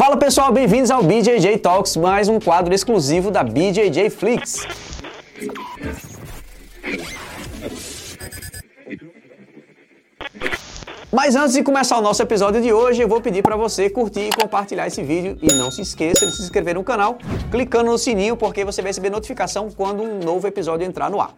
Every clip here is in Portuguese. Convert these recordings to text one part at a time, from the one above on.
Fala pessoal, bem-vindos ao BJJ Talks, mais um quadro exclusivo da BJJ Flix. Mas antes de começar o nosso episódio de hoje, eu vou pedir para você curtir e compartilhar esse vídeo e não se esqueça de se inscrever no canal, clicando no sininho porque você vai receber notificação quando um novo episódio entrar no ar.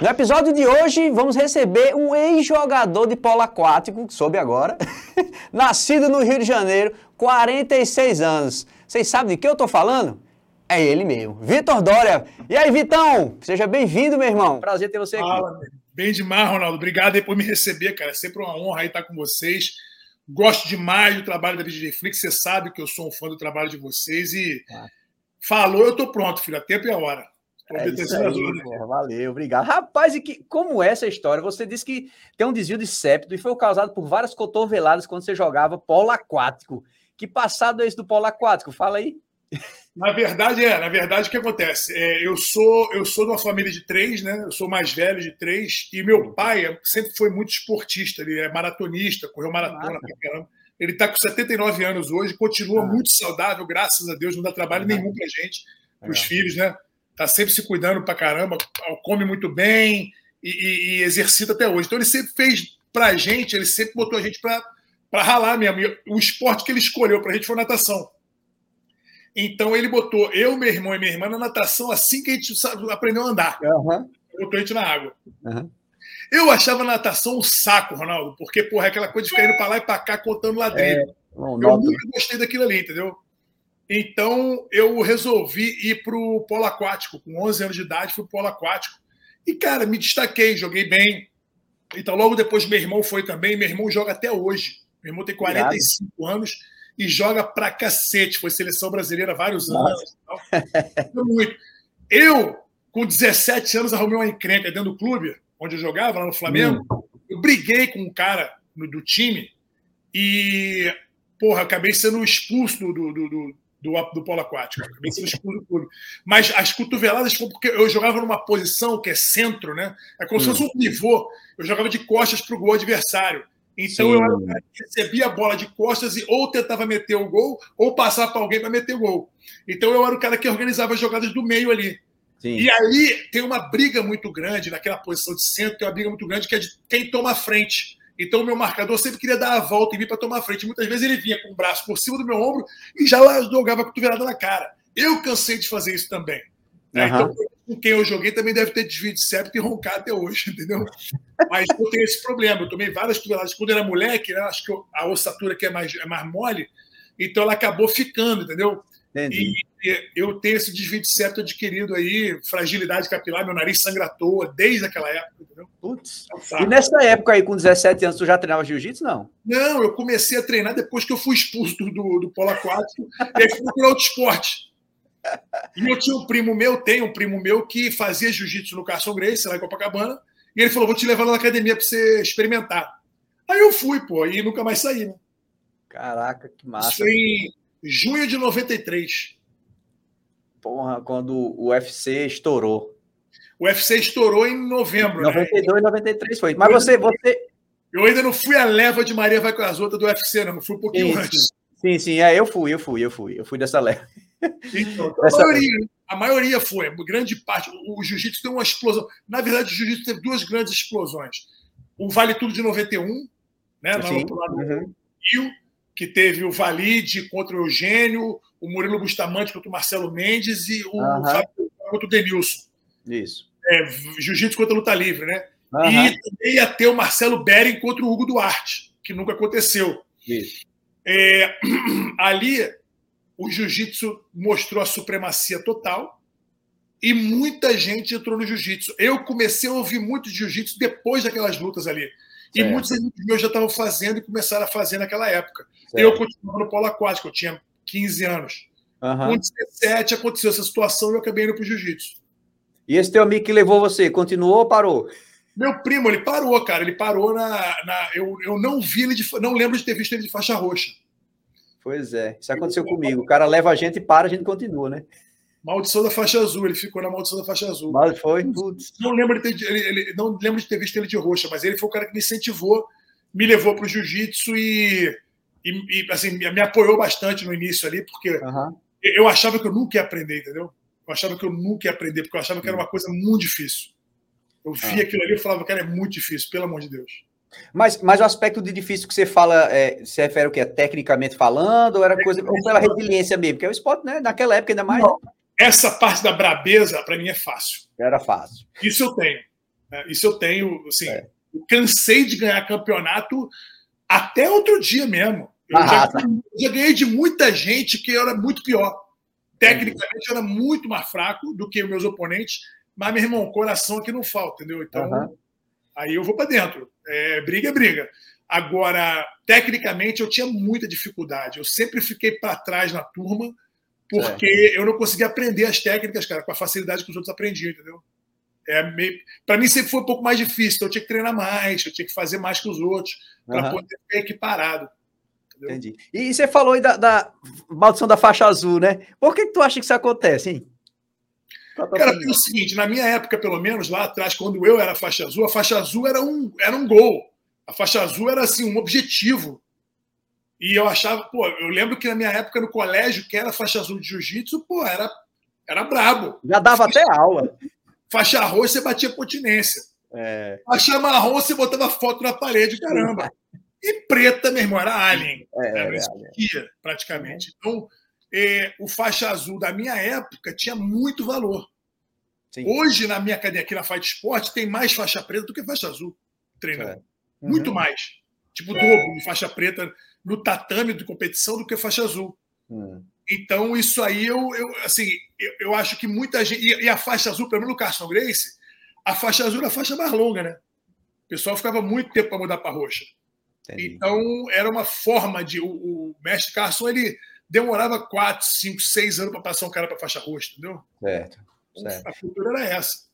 No episódio de hoje, vamos receber um ex-jogador de polo aquático, que soube agora, nascido no Rio de Janeiro, 46 anos. Vocês sabem de que eu tô falando? É ele mesmo, Vitor Dória. E aí, Vitão? Seja bem-vindo, meu irmão. Prazer ter você aqui. Fala, Bem demais, Ronaldo. Obrigado aí por me receber, cara. É sempre uma honra estar com vocês. Gosto demais do trabalho da Flix. Você sabe que eu sou um fã do trabalho de vocês e ah. falou, eu tô pronto, filho. A tempo e a hora. É aí, valeu, obrigado. Rapaz, e que, como é essa história? Você disse que tem um desvio de septo e foi causado por várias cotoveladas quando você jogava polo aquático. Que passado é esse do polo aquático? Fala aí. Na verdade, é. Na verdade, o que acontece? É, eu sou eu sou de uma família de três, né? Eu sou mais velho de três. E meu pai sempre foi muito esportista. Ele é maratonista, correu maratona pra caramba. Ele está com 79 anos hoje, continua ah. muito saudável, graças a Deus, não dá trabalho ah. nenhum pra gente, pros ah. filhos, né? Tá sempre se cuidando pra caramba, come muito bem e, e, e exercita até hoje. Então ele sempre fez pra gente, ele sempre botou a gente pra, pra ralar mesmo. E o esporte que ele escolheu pra gente foi natação. Então ele botou eu, meu irmão e minha irmã na natação assim que a gente aprendeu a andar. Uhum. Botou a gente na água. Uhum. Eu achava natação um saco, Ronaldo, porque, porra, é aquela coisa de ficar indo para lá e para cá contando dentro. É, eu nunca gostei daquilo ali, entendeu? Então eu resolvi ir para o polo aquático. Com 11 anos de idade, fui para o polo aquático. E, cara, me destaquei, joguei bem. Então, logo depois, meu irmão foi também. Meu irmão joga até hoje. Meu irmão tem 45 Obrigado. anos e joga pra cacete. Foi seleção brasileira há vários anos. Então, muito. Eu, com 17 anos, arrumei uma encrenca dentro do clube, onde eu jogava, lá no Flamengo. Hum. Eu briguei com um cara do time e, porra, acabei sendo expulso do, do, do, do, do polo aquático. Clube. Mas as cotoveladas, porque eu jogava numa posição que é centro, né? É como hum. se fosse um pivô. Eu jogava de costas para o gol adversário. Então Sim. eu era o cara que recebia a bola de costas e ou tentava meter o gol ou passar para alguém para meter o gol. Então eu era o cara que organizava as jogadas do meio ali. Sim. E aí tem uma briga muito grande naquela posição de centro, tem uma briga muito grande que é de quem toma a frente. Então o meu marcador sempre queria dar a volta e vir para tomar a frente. Muitas vezes ele vinha com o braço por cima do meu ombro e já lá jogava a cotovelada na cara. Eu cansei de fazer isso também. Né? Uhum. Então, com quem eu joguei também deve ter desvio de septo e roncar até hoje, entendeu? Mas eu tenho esse problema. Eu tomei várias toneladas. Quando eu era moleque, né, acho que a ossatura que é mais, é mais mole, então ela acabou ficando, entendeu? Entendi. E eu tenho esse desvio de septo adquirido aí, fragilidade capilar, meu nariz sangra à toa desde aquela época, entendeu? Putz. É e nessa época aí, com 17 anos, tu já treinava jiu-jitsu, não? Não, eu comecei a treinar depois que eu fui expulso do, do, do polo aquático e aí fui procurar outro esporte. E eu tinha um primo meu, tem um primo meu que fazia jiu-jitsu no Carson Grace, lá em Copacabana, e ele falou: vou te levar lá na academia para você experimentar. Aí eu fui, pô, e nunca mais saí, né? Caraca, que massa. Isso em junho de 93. Porra, quando o UFC estourou. O UFC estourou em novembro. 92 né? e 93 foi. Mas você, você. Eu ainda não fui a leva de Maria Vai com as outras do UFC, não. Eu fui um pouquinho sim, antes. Sim, sim, é, eu fui, eu fui, eu fui. Eu fui dessa leva. Então, a, maioria, a maioria foi, grande parte. O jiu-jitsu tem uma explosão. Na verdade, o jiu-jitsu teve duas grandes explosões. O Vale Tudo de 91, né, lá no lado uhum. do Rio, que teve o Valide contra o Eugênio, o Murilo Bustamante contra o Marcelo Mendes e o uhum. Fábio contra o Denilson. Isso. É, jiu-jitsu contra a luta livre, né? Uhum. E também ia ter o Marcelo Bering contra o Hugo Duarte, que nunca aconteceu. Isso. É, ali o jiu-jitsu mostrou a supremacia total e muita gente entrou no jiu-jitsu. Eu comecei a ouvir muito jiu-jitsu depois daquelas lutas ali. E muitos amigos meus já estavam fazendo e começaram a fazer naquela época. Certo. Eu continuava no polo aquático, eu tinha 15 anos. Uhum. Com 17 aconteceu essa situação e eu acabei indo para o jiu-jitsu. E esse teu amigo que levou você, continuou ou parou? Meu primo, ele parou, cara. Ele parou na. na eu, eu não vi ele de. Não lembro de ter visto ele de faixa roxa. Pois é, isso aconteceu comigo. O cara leva a gente e para, a gente continua, né? Maldição da faixa azul, ele ficou na maldição da faixa azul. Mas foi, putz. Não lembro, de ter, ele, ele, não lembro de ter visto ele de roxa, mas ele foi o cara que me incentivou, me levou para o jiu-jitsu e e, e assim, me, apoiou bastante no início ali, porque uhum. eu achava que eu nunca ia aprender, entendeu? Eu achava que eu nunca ia aprender, porque eu achava que era uma coisa muito difícil. Eu via ah. aquilo ali e falava, cara, é muito difícil, pelo amor de Deus. Mas, mas o aspecto de difícil que você fala, é, se refere o que? Tecnicamente falando, ou era coisa, ou pela resiliência mesmo? Porque é o esporte, né? Naquela época ainda mais. Não. Essa parte da brabeza, para mim, é fácil. Era fácil. Isso eu tenho. Né? Isso eu tenho, assim, é. cansei de ganhar campeonato até outro dia mesmo. Eu ah, já, tá. já, ganhei de muita gente que era muito pior. Tecnicamente, eu era muito mais fraco do que meus oponentes, mas, meu irmão, coração aqui não falta, entendeu? Então, uhum. aí eu vou para dentro. É, briga é briga. Agora, tecnicamente, eu tinha muita dificuldade. Eu sempre fiquei para trás na turma, porque eu não conseguia aprender as técnicas, cara, com a facilidade que os outros aprendiam, entendeu? É meio... Para mim sempre foi um pouco mais difícil, então eu tinha que treinar mais, eu tinha que fazer mais que os outros, para uhum. poder ficar equiparado. Entendeu? Entendi. E você falou aí da, da, maldição da faixa azul, né? Por que, que tu acha que isso acontece, hein? Cara, é o seguinte, na minha época, pelo menos, lá atrás, quando eu era faixa azul, a faixa azul era um, era um gol. A faixa azul era assim, um objetivo. E eu achava, pô, eu lembro que na minha época no colégio, que era faixa azul de jiu-jitsu, pô, era, era brabo. Já dava até aula. Faixa roxa, você batia continência. É. Faixa marrom, você botava foto na parede, caramba. E preta, meu irmão, era alien. É, era esquia, praticamente. Então, é, o faixa azul da minha época tinha muito valor. Sim. Hoje, na minha academia aqui na Fight Sport, tem mais faixa preta do que faixa azul treinando. É. Uhum. Muito mais. Tipo, dobro de faixa preta no tatame de competição do que faixa azul. Uhum. Então, isso aí, eu, eu assim, eu, eu, acho que muita gente. E, e a faixa azul, pelo menos no Carson Grace, a faixa azul era a faixa mais longa, né? O pessoal ficava muito tempo para mudar para roxa. Entendi. Então, era uma forma de. O, o mestre Carson, ele demorava 4, 5, 6 anos para passar um cara para faixa roxa, entendeu? Certo, certo. A cultura era essa.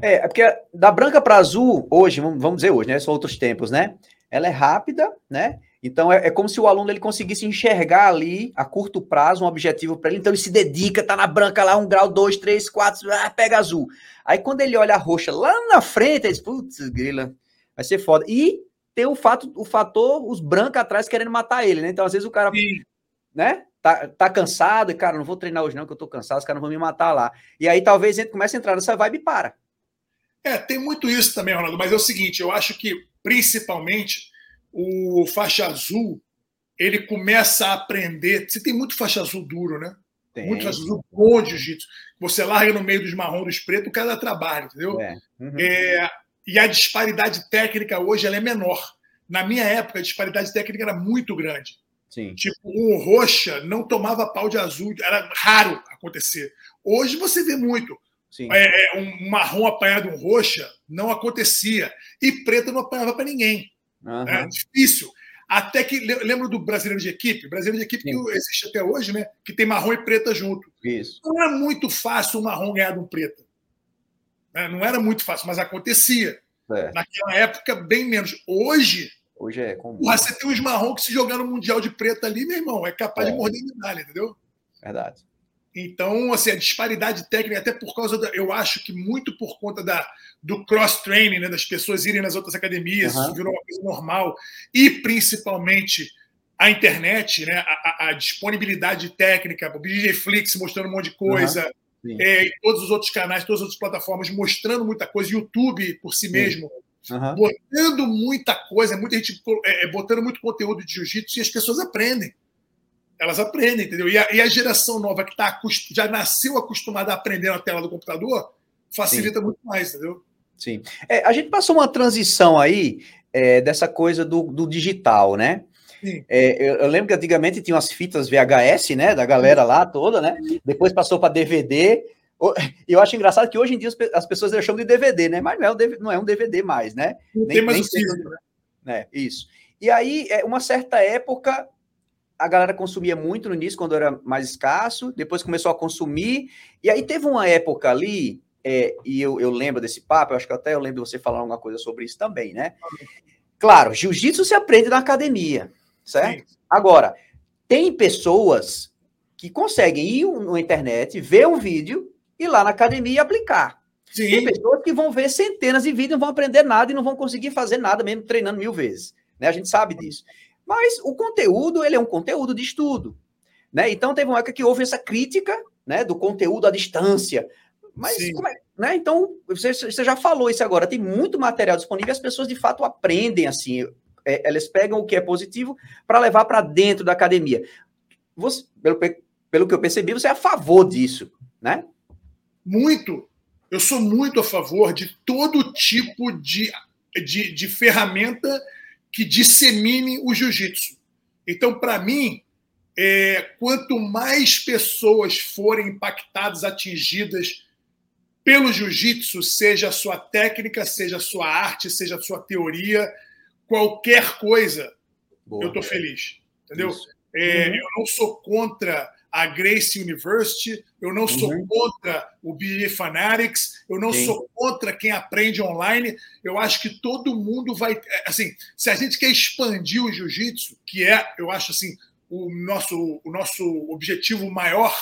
É, é porque da branca para azul, hoje, vamos dizer hoje, né? São outros tempos, né? Ela é rápida, né? Então é, é, como se o aluno ele conseguisse enxergar ali a curto prazo um objetivo para ele. Então ele se dedica, tá na branca lá, um grau, dois, três, quatro, ah, pega azul. Aí quando ele olha a roxa lá na frente, ele diz, putz, grila, vai ser foda. E tem o fato, o fator, os brancos atrás querendo matar ele, né? Então às vezes o cara, Sim. né? Tá, tá cansado e, cara, não vou treinar hoje não, que eu tô cansado, os caras vão me matar lá. E aí talvez ele comece a entrar nessa vibe e para. É, tem muito isso também, Ronaldo, mas é o seguinte, eu acho que principalmente o faixa azul, ele começa a aprender. Você tem muito faixa azul duro, né? Tem. Muito faixa azul bom de jiu-jitsu. Você larga no meio dos marrom dos pretos, o cara dá trabalho, entendeu? É. Uhum. É, e a disparidade técnica hoje ela é menor. Na minha época, a disparidade técnica era muito grande. Sim. Tipo, um roxa não tomava pau de azul, era raro acontecer. Hoje você vê muito. É, é, um marrom apanhado um roxa não acontecia. E preta não apanhava para ninguém. Uhum. É difícil. Até que lembro do brasileiro de equipe, brasileiro de equipe Sim. que existe até hoje, né? Que tem marrom e preta junto. Isso. Não era muito fácil o marrom ganhar de um preta. Né? Não era muito fácil, mas acontecia. É. Naquela época, bem menos. Hoje, Hoje é comum. Porra, você tem uns marrom que se jogar no Mundial de Preta ali, meu irmão, é capaz é. de morder medalha, entendeu? Verdade. Então, assim, a disparidade técnica, até por causa da. Eu acho que muito por conta da, do cross-training, né, das pessoas irem nas outras academias, uhum. isso virou uma coisa normal. E principalmente a internet, né, a, a disponibilidade técnica, o DJ Flix mostrando um monte de coisa, uhum. é, e todos os outros canais, todas as outras plataformas mostrando muita coisa, YouTube por si Sim. mesmo uhum. botando muita coisa, muita gente é, é, botando muito conteúdo de jiu-jitsu e as pessoas aprendem. Elas aprendem, entendeu? E a, e a geração nova que tá, já nasceu acostumada a aprender na tela do computador facilita Sim. muito mais, entendeu? Sim. É, a gente passou uma transição aí é, dessa coisa do, do digital, né? É, eu, eu, lembro que antigamente tinha umas fitas VHS, né, da galera lá toda, né? Depois passou para DVD. Eu acho engraçado que hoje em dia as pessoas chamam de DVD, né? Mas não é um DVD, não é um DVD mais, né? Não nem, tem mais nem né? Isso. E aí, é, uma certa época, a galera consumia muito no início, quando era mais escasso, depois começou a consumir, e aí teve uma época ali, é, e eu, eu lembro desse papo, eu acho que até eu lembro você falar alguma coisa sobre isso também, né? Claro, jiu-jitsu se aprende na academia, certo? Sim. Agora, tem pessoas que conseguem ir na internet, ver um vídeo ir lá na academia e aplicar. Sim. Tem pessoas que vão ver centenas de vídeos, não vão aprender nada e não vão conseguir fazer nada mesmo treinando mil vezes. Né? A gente sabe disso. Mas o conteúdo, ele é um conteúdo de estudo. Né? Então, teve uma época que houve essa crítica né, do conteúdo à distância. Mas, é, né? Então, você, você, já falou isso agora, tem muito material disponível, as pessoas de fato aprendem assim, é, elas pegam o que é positivo para levar para dentro da academia. Você, pelo, pelo que eu percebi, você é a favor disso, né? Muito. Eu sou muito a favor de todo tipo de, de, de ferramenta que dissemine o jiu-jitsu. Então, para mim, é, quanto mais pessoas forem impactadas, atingidas pelo jiu-jitsu, seja a sua técnica, seja a sua arte, seja a sua teoria, qualquer coisa, Boa. eu estou feliz. Entendeu? É, uhum. Eu não sou contra a Grace University, eu não sou uhum. contra o BE Fanatics, eu não Sim. sou contra quem aprende online. Eu acho que todo mundo vai. É, assim, se a gente quer expandir o jiu-jitsu, que é, eu acho assim, o nosso, o nosso objetivo maior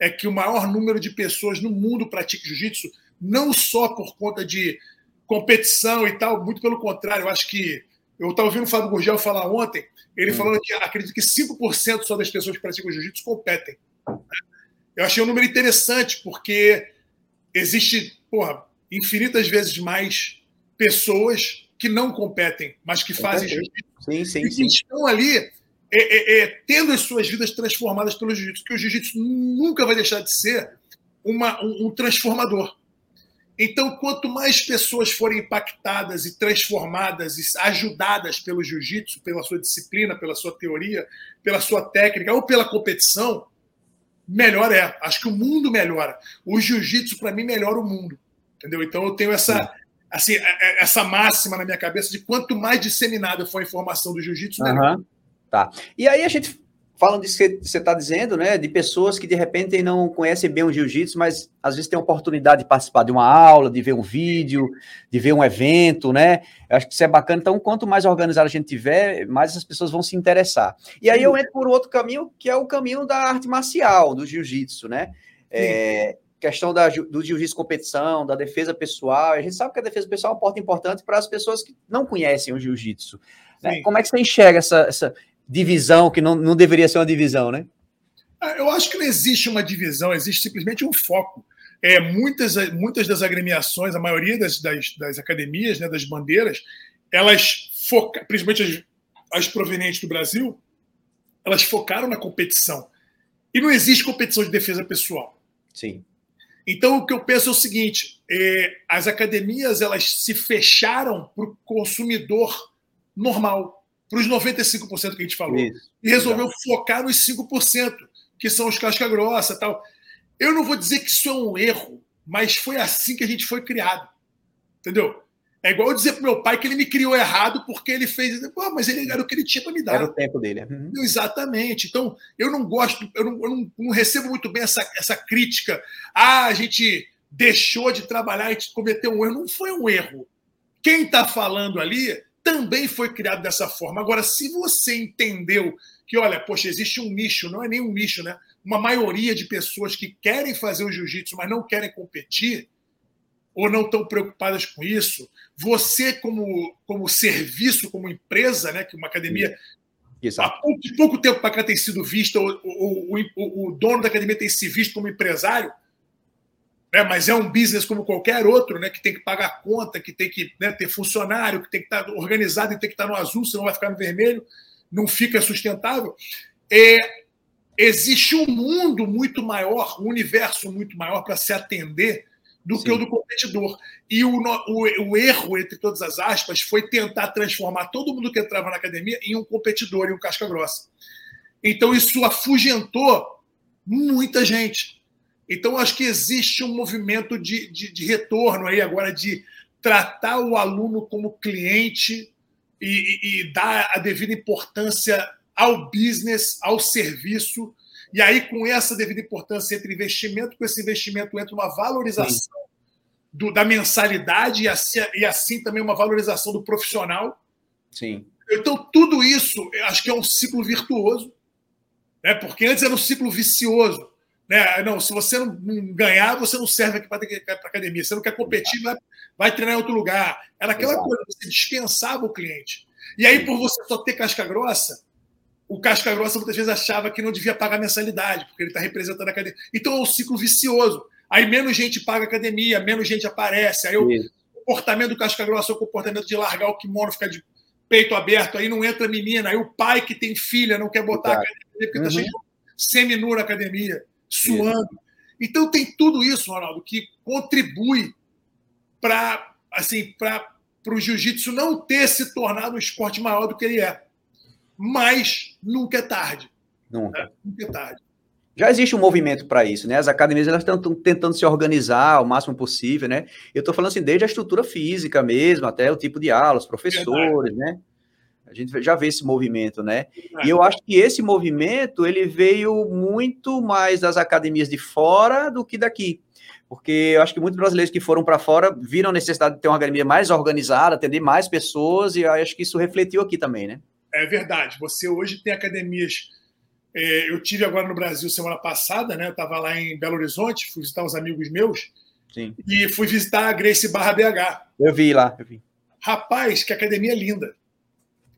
é que o maior número de pessoas no mundo pratique jiu-jitsu, não só por conta de competição e tal, muito pelo contrário, eu acho que eu estava ouvindo o Fábio Gurgel falar ontem, ele hum. falando que acredito que 5% só das pessoas que praticam jiu-jitsu competem. Eu achei um número interessante, porque existe, porra, infinitas vezes mais pessoas que não competem, mas que fazem jiu-jitsu. Sim, sim, sim. estão ali é, é, é, tendo as suas vidas transformadas pelo jiu-jitsu, porque o jiu-jitsu nunca vai deixar de ser uma, um, um transformador. Então, quanto mais pessoas forem impactadas e transformadas e ajudadas pelo jiu-jitsu, pela sua disciplina, pela sua teoria, pela sua técnica ou pela competição, melhor é. Acho que o mundo melhora. O jiu-jitsu, para mim, melhora o mundo. Entendeu? Então, eu tenho essa, assim, é, é, essa máxima na minha cabeça de quanto mais disseminada for a informação do jiu-jitsu, melhor. Uhum. Tá. E aí a gente falando disso que você está dizendo, né, de pessoas que de repente não conhecem bem o jiu-jitsu, mas às vezes tem a oportunidade de participar de uma aula, de ver um vídeo, de ver um evento, né? Eu acho que isso é bacana. Então, quanto mais organizado a gente tiver, mais essas pessoas vão se interessar. E aí eu entro por outro caminho, que é o caminho da arte marcial, do jiu-jitsu, né? É, questão da, do jiu-jitsu competição, da defesa pessoal. A gente sabe que a defesa pessoal é uma porta importante para as pessoas que não conhecem o jiu-jitsu. Né? Como é que você enxerga essa, essa divisão que não, não deveria ser uma divisão, né? Ah, eu acho que não existe uma divisão, existe simplesmente um foco. É, muitas, muitas das agremiações, a maioria das, das, das academias, né, das bandeiras, elas focam, principalmente as, as provenientes do Brasil, elas focaram na competição. E não existe competição de defesa pessoal. Sim. Então, o que eu penso é o seguinte: é, as academias elas se fecharam para o consumidor normal para os 95% que a gente falou. Isso, e resolveu focar nos 5%, que são os casca grossa tal. Eu não vou dizer que isso é um erro, mas foi assim que a gente foi criado. Entendeu? É igual eu dizer para meu pai que ele me criou errado porque ele fez. Pô, mas ele era o que ele tinha para me dar. Era o tempo dele. Uhum. Exatamente. Então, eu não gosto, eu, não, eu não, não, recebo muito bem essa, essa crítica. Ah, a gente deixou de trabalhar, a gente cometeu um erro. Não foi um erro. Quem está falando ali também foi criado dessa forma. Agora, se você entendeu que, olha, poxa, existe um nicho, não é nem um nicho, né? Uma maioria de pessoas que querem fazer o jiu-jitsu, mas não querem competir, ou não estão preocupadas com isso, você, como, como serviço, como empresa, né? Que uma academia. Exato. Há pouco, pouco tempo para cá tem sido vista, o, o, dono da academia tem se visto como empresário né? mas é um business como qualquer outro, né? que tem que pagar conta, que tem que né, ter funcionário, que tem que estar organizado e tem que estar no azul, senão vai ficar no vermelho, não fica sustentável. É, existe um mundo muito maior, um universo muito maior para se atender do Sim. que o do competidor. E o, o, o, erro, entre todas as aspas, foi tentar transformar todo mundo que entrava na academia em um competidor, em um casca grossa. Então isso afugentou muita gente. Então, acho que existe um movimento de, de, de, retorno aí agora de tratar o aluno como cliente e, e, e, dar a devida importância ao business, ao serviço. E aí, com essa devida importância entre investimento, com esse investimento entra uma valorização do, da mensalidade e assim, e assim também uma valorização do profissional. Sim. Então, tudo isso, acho que é um ciclo virtuoso, né? porque antes era um ciclo vicioso né? Não, se você não ganhar, você não serve aqui para a academia. Você não quer competir, vai, vai treinar em outro lugar. Era aquela Exato. coisa, você dispensava o cliente. E aí, por você só ter casca grossa, o casca grossa muitas vezes achava que não devia pagar mensalidade, porque ele está representando a academia. Então é um ciclo vicioso. Aí menos gente paga academia, menos gente aparece. Aí o comportamento do casca grossa é o comportamento de largar o kimono, ficar de peito aberto, aí não entra menina. Aí o pai que tem filha não quer botar a academia, porque está uhum. cheio de semi-nu na academia, suando. Isso. Então tem tudo isso, Ronaldo, que contribui para assim, para o jiu-jitsu não ter se tornado um esporte maior do que ele é. Mas nunca é tarde. Nunca. Né? Nunca é tarde. Já existe um movimento para isso, né? As academias elas estão tentando se organizar o máximo possível, né? Eu estou falando assim, desde a estrutura física mesmo, até o tipo de aula, os professores, Verdade. né? A gente já vê esse movimento, né? E eu acho que esse movimento ele veio muito mais das academias de fora do que daqui. Porque eu acho que muitos brasileiros que foram para fora viram a necessidade de ter uma academia mais organizada, atender mais pessoas, e acho que isso refletiu aqui também, né? É verdade. Você hoje tem academias. É, eu tive agora no Brasil semana passada, né? Eu estava lá em Belo Horizonte, fui visitar uns amigos meus. Sim. E fui visitar a Grace Barra BH. Eu vi lá, eu vi. Rapaz, que academia linda.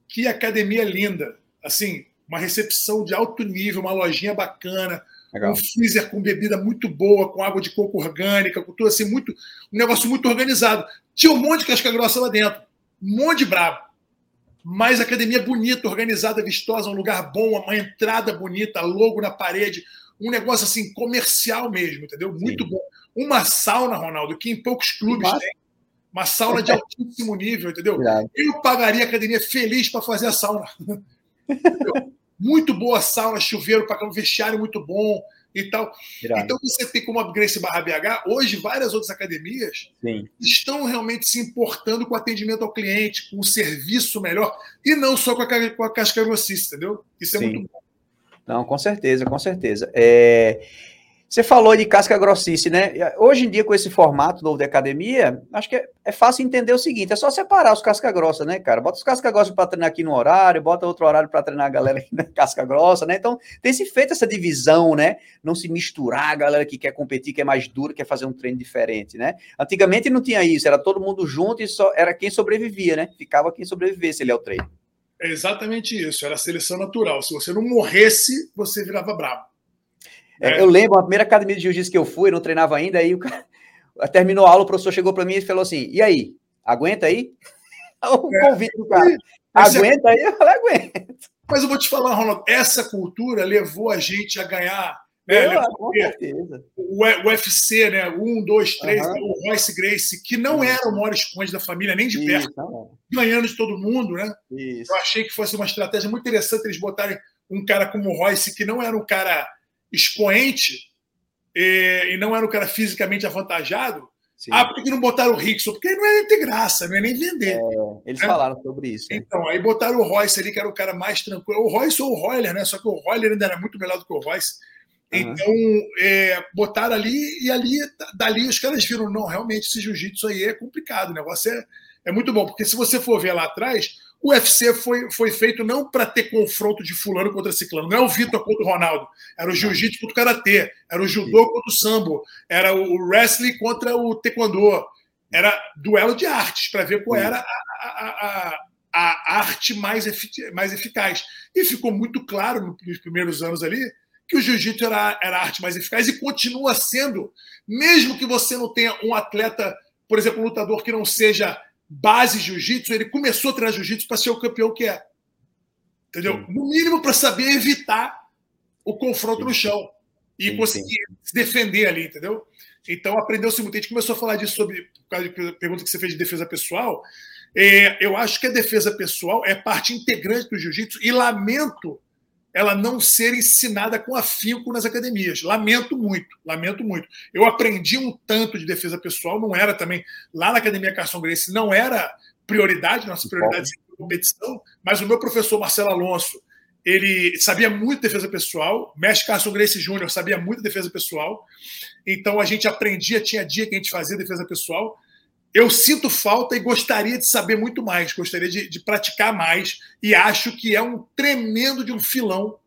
Que academia linda. Assim, uma recepção de alto nível, uma lojinha bacana, Legal. um freezer com bebida muito boa, com água de coco orgânica, com tudo assim, muito, um negócio muito organizado. Tinha um monte de casca grossa lá dentro, um monte de brabo. Mas academia bonita, organizada, vistosa, um lugar bom, uma entrada bonita, logo na parede, um negócio assim comercial mesmo, entendeu? Muito Sim. bom. Uma sauna, Ronaldo, que em poucos clubes tem. Uma sauna de altíssimo nível, entendeu? Eu pagaria a academia feliz para fazer a sauna. muito boa sauna, chuveiro para um vestiário muito bom e tal. Irado. Então você tem como a Grace Barra BH, hoje várias outras academias Sim. estão realmente se importando com o atendimento ao cliente, com o serviço melhor, e não só com a, com a casca grossista, entendeu? Isso é Sim. muito bom. Não, com certeza, com certeza. É... Você falou de casca grossice, né? Hoje em dia, com esse formato novo de academia, acho que é, é fácil entender o seguinte: é só separar os casca grossa, né, cara? Bota os casca grossa para treinar aqui no horário, bota outro horário para treinar a galera aqui na casca grossa, né? Então, tem se feito essa divisão, né? Não se misturar a galera que quer competir, que é mais dura, quer fazer um treino diferente, né? Antigamente não tinha isso, era todo mundo junto e só era quem sobrevivia, né? Ficava quem sobrevivesse ele ao treino. É exatamente isso, era seleção natural. Se você não morresse, você virava bravo. É. Eu lembro, a primeira academia de jiu-jitsu que eu fui, eu não treinava ainda, aí o cara terminou a aula, o professor chegou para mim e falou assim: e aí, aguenta aí? O é. convite do cara. Aguenta aí? Eu falei, aguenta. Mas eu vou te falar, Ronaldo, essa cultura levou a gente a ganhar. Né, eu, com certeza. O UFC, né? Um, dois, três, uhum. o Royce Grace, que não era o maior expoente da família, nem de perto, Isso, ganhando de todo mundo, né? Isso. Eu achei que fosse uma estratégia muito interessante eles botarem um cara como o Royce, que não era um cara expoente e, não era um cara fisicamente avantajado, Sim. Ah, por que não botaram o Rickson? Porque não é ter graça, não é nem vender. É, eles é. falaram sobre isso. Né? Então, aí botaram o Royce ali, que era o cara mais tranquilo. O Royce ou o Royler, né? Só que o Royler ainda era muito melhor do que o Royce. Uhum. Então, é, botaram ali e ali, dali os caras viram, não, realmente esse jiu-jitsu aí é complicado. O negócio é, é muito bom, porque se você for ver lá atrás, o UFC foi, foi feito não para ter confronto de fulano contra ciclano. Não é o Vitor contra o Ronaldo. Era o jiu-jitsu contra o karatê. Era o judô contra o sambo. Era o wrestling contra o taekwondo. Era duelo de artes para ver qual era a, a, a, a arte mais, mais eficaz. E ficou muito claro nos primeiros anos ali que o jiu-jitsu era, era a arte mais eficaz e continua sendo, mesmo que você não tenha um atleta, por exemplo, um lutador que não seja base jiu-jitsu, ele começou a treinar jiu-jitsu para ser o campeão que é. Entendeu? Sim. No mínimo para saber evitar o confronto sim. no chão e sim, conseguir se defender ali, entendeu? Então aprendeu-se muito. A gente começou a falar disso sobre, por causa da pergunta que você fez de defesa pessoal. É, eu acho que a defesa pessoal é parte integrante do jiu-jitsu e lamento ela não ser ensinada com afinco nas academias. Lamento muito, lamento muito. Eu aprendi um tanto de defesa pessoal, não era também, lá na Academia Carson Grace, não era prioridade, nossa prioridade sempre competição, mas o meu professor Marcelo Alonso, ele sabia muito de defesa pessoal, mestre Carson Grace Júnior sabia muito de defesa pessoal, então a gente aprendia, tinha dia que a gente fazia defesa pessoal, eu sinto falta e gostaria de saber muito mais, gostaria de, de praticar mais, e acho que é um tremendo de um filão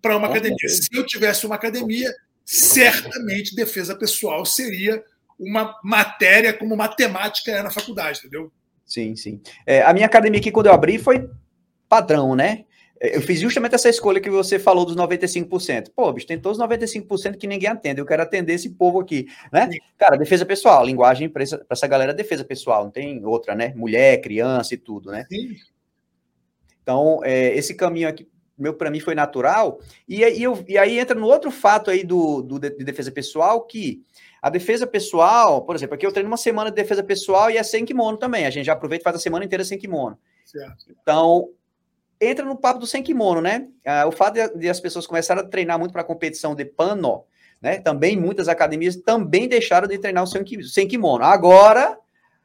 para uma academia. Se eu tivesse uma academia, certamente defesa pessoal seria uma matéria como matemática é na faculdade, entendeu? Sim, sim. É, a minha academia aqui, quando eu abri, foi padrão, né? Eu fiz justamente essa escolha que você falou dos 95%. Pô, bicho, tem todos os 95% que ninguém atende. Eu quero atender esse povo aqui, né? Cara, defesa pessoal, linguagem para essa, essa galera é defesa pessoal, não tem outra, né? Mulher, criança e tudo, né? Sim. Então, é, esse caminho aqui, meu para mim foi natural. E, e, eu, e aí entra no outro fato aí do, do de defesa pessoal que a defesa pessoal, por exemplo, aqui eu treino uma semana de defesa pessoal e é sem kimono também. A gente já aproveita e faz a semana inteira sem kimono. Certo. Então, entra no papo do sem kimono, né? Ah, o fato de, de, as pessoas começarem a treinar muito para competição de pano, né? Também muitas academias também deixaram de treinar o sem, sem kimono. Agora,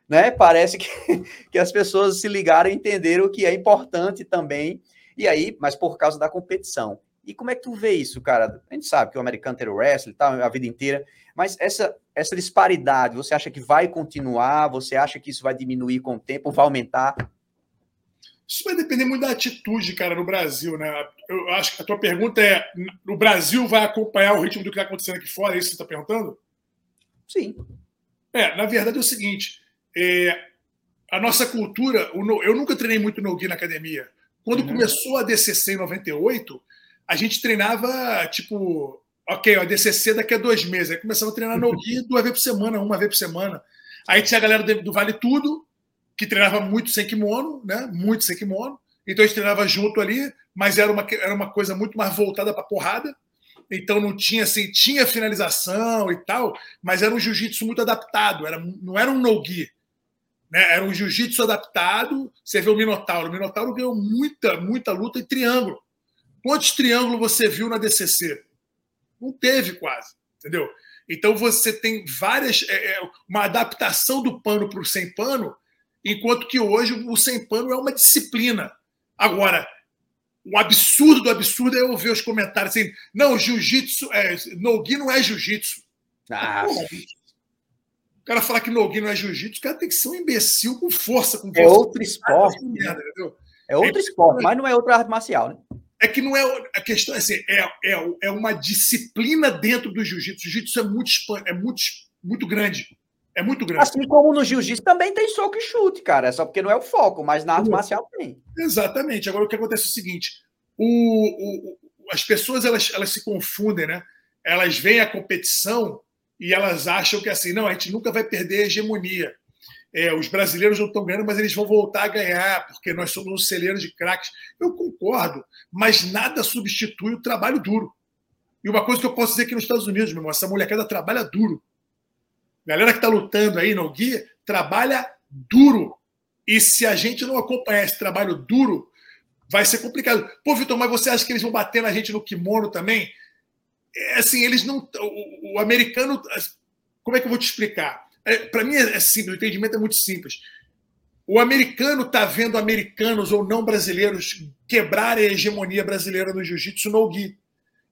né? Parece que, que as pessoas se ligaram e entenderam que é importante também. E aí, mas por causa da competição. E como é que tu vê isso, cara? A gente sabe que o americano tem o wrestling e tal, a vida inteira, mas essa, essa disparidade, você acha que vai continuar? Você acha que isso vai diminuir com o tempo, vai aumentar? Isso vai depender muito da atitude, cara, no Brasil, né? Eu acho que a tua pergunta é: o Brasil vai acompanhar o ritmo do que está acontecendo aqui fora? É isso que você está perguntando? Sim. É, na verdade é o seguinte: é, a nossa cultura, eu nunca treinei muito no Gui na academia. Quando uhum. começou a DCC em 98, a gente treinava, tipo, ok, a DCC daqui a dois meses. Aí começava a treinar no Gui duas vezes por semana, uma vez por semana. Aí tinha a galera do Vale Tudo, que treinava muito sem kimono, né? Muito sem kimono. Então a gente treinava junto ali, mas era uma, era uma coisa muito mais voltada para porrada. Então não tinha assim, tinha finalização e tal, mas era um jiu-jitsu muito adaptado, era, não era um no-gi. Né? Era um jiu-jitsu adaptado. Você vê o Minotauro. O Minotauro ganhou muita, muita luta em triângulo. Quantos triângulos você viu na DCC? Não teve quase, entendeu? Então você tem várias. É, é uma adaptação do pano para o sem pano enquanto que hoje o sem pano é uma disciplina. Agora, o absurdo do absurdo é eu ver os comentários assim: não, jiu-jitsu, é, no-gi não é jiu-jitsu. Ah. o cara falar que no-gi não é jiu-jitsu, o cara tem que ser um imbecil com força. Com é força. É outro esporte. Merda, é outro é, esporte, mas não é outra arte marcial, né? É que não é. A questão é assim: é, é, é uma disciplina dentro do jiu-jitsu. O jiu-jitsu é muito, é muito, muito grande. É muito grande. Assim como no jiu-jitsu também tem soco e chute, cara. É só porque não é o foco, mas na arte marcial tem. Exatamente. Agora o que acontece é o seguinte: o, o, as pessoas elas, elas se confundem, né? Elas veem a competição e elas acham que assim, não, a gente nunca vai perder a hegemonia. É, os brasileiros não estão ganhando, mas eles vão voltar a ganhar, porque nós somos um celeiro de craques. Eu concordo, mas nada substitui o trabalho duro. E uma coisa que eu posso dizer aqui nos Estados Unidos, meu irmão, essa molecada trabalha duro galera que está lutando aí no guia trabalha duro. E se a gente não acompanhar esse trabalho duro, vai ser complicado. Pô, Vitor, mas você acha que eles vão bater na gente no kimono também? É, assim, eles não. O, o, americano. Como é que eu vou te explicar? É, Para mim é, é simples, o entendimento é muito simples. O americano está vendo americanos ou não brasileiros quebrarem a hegemonia brasileira no jiu-jitsu no gi.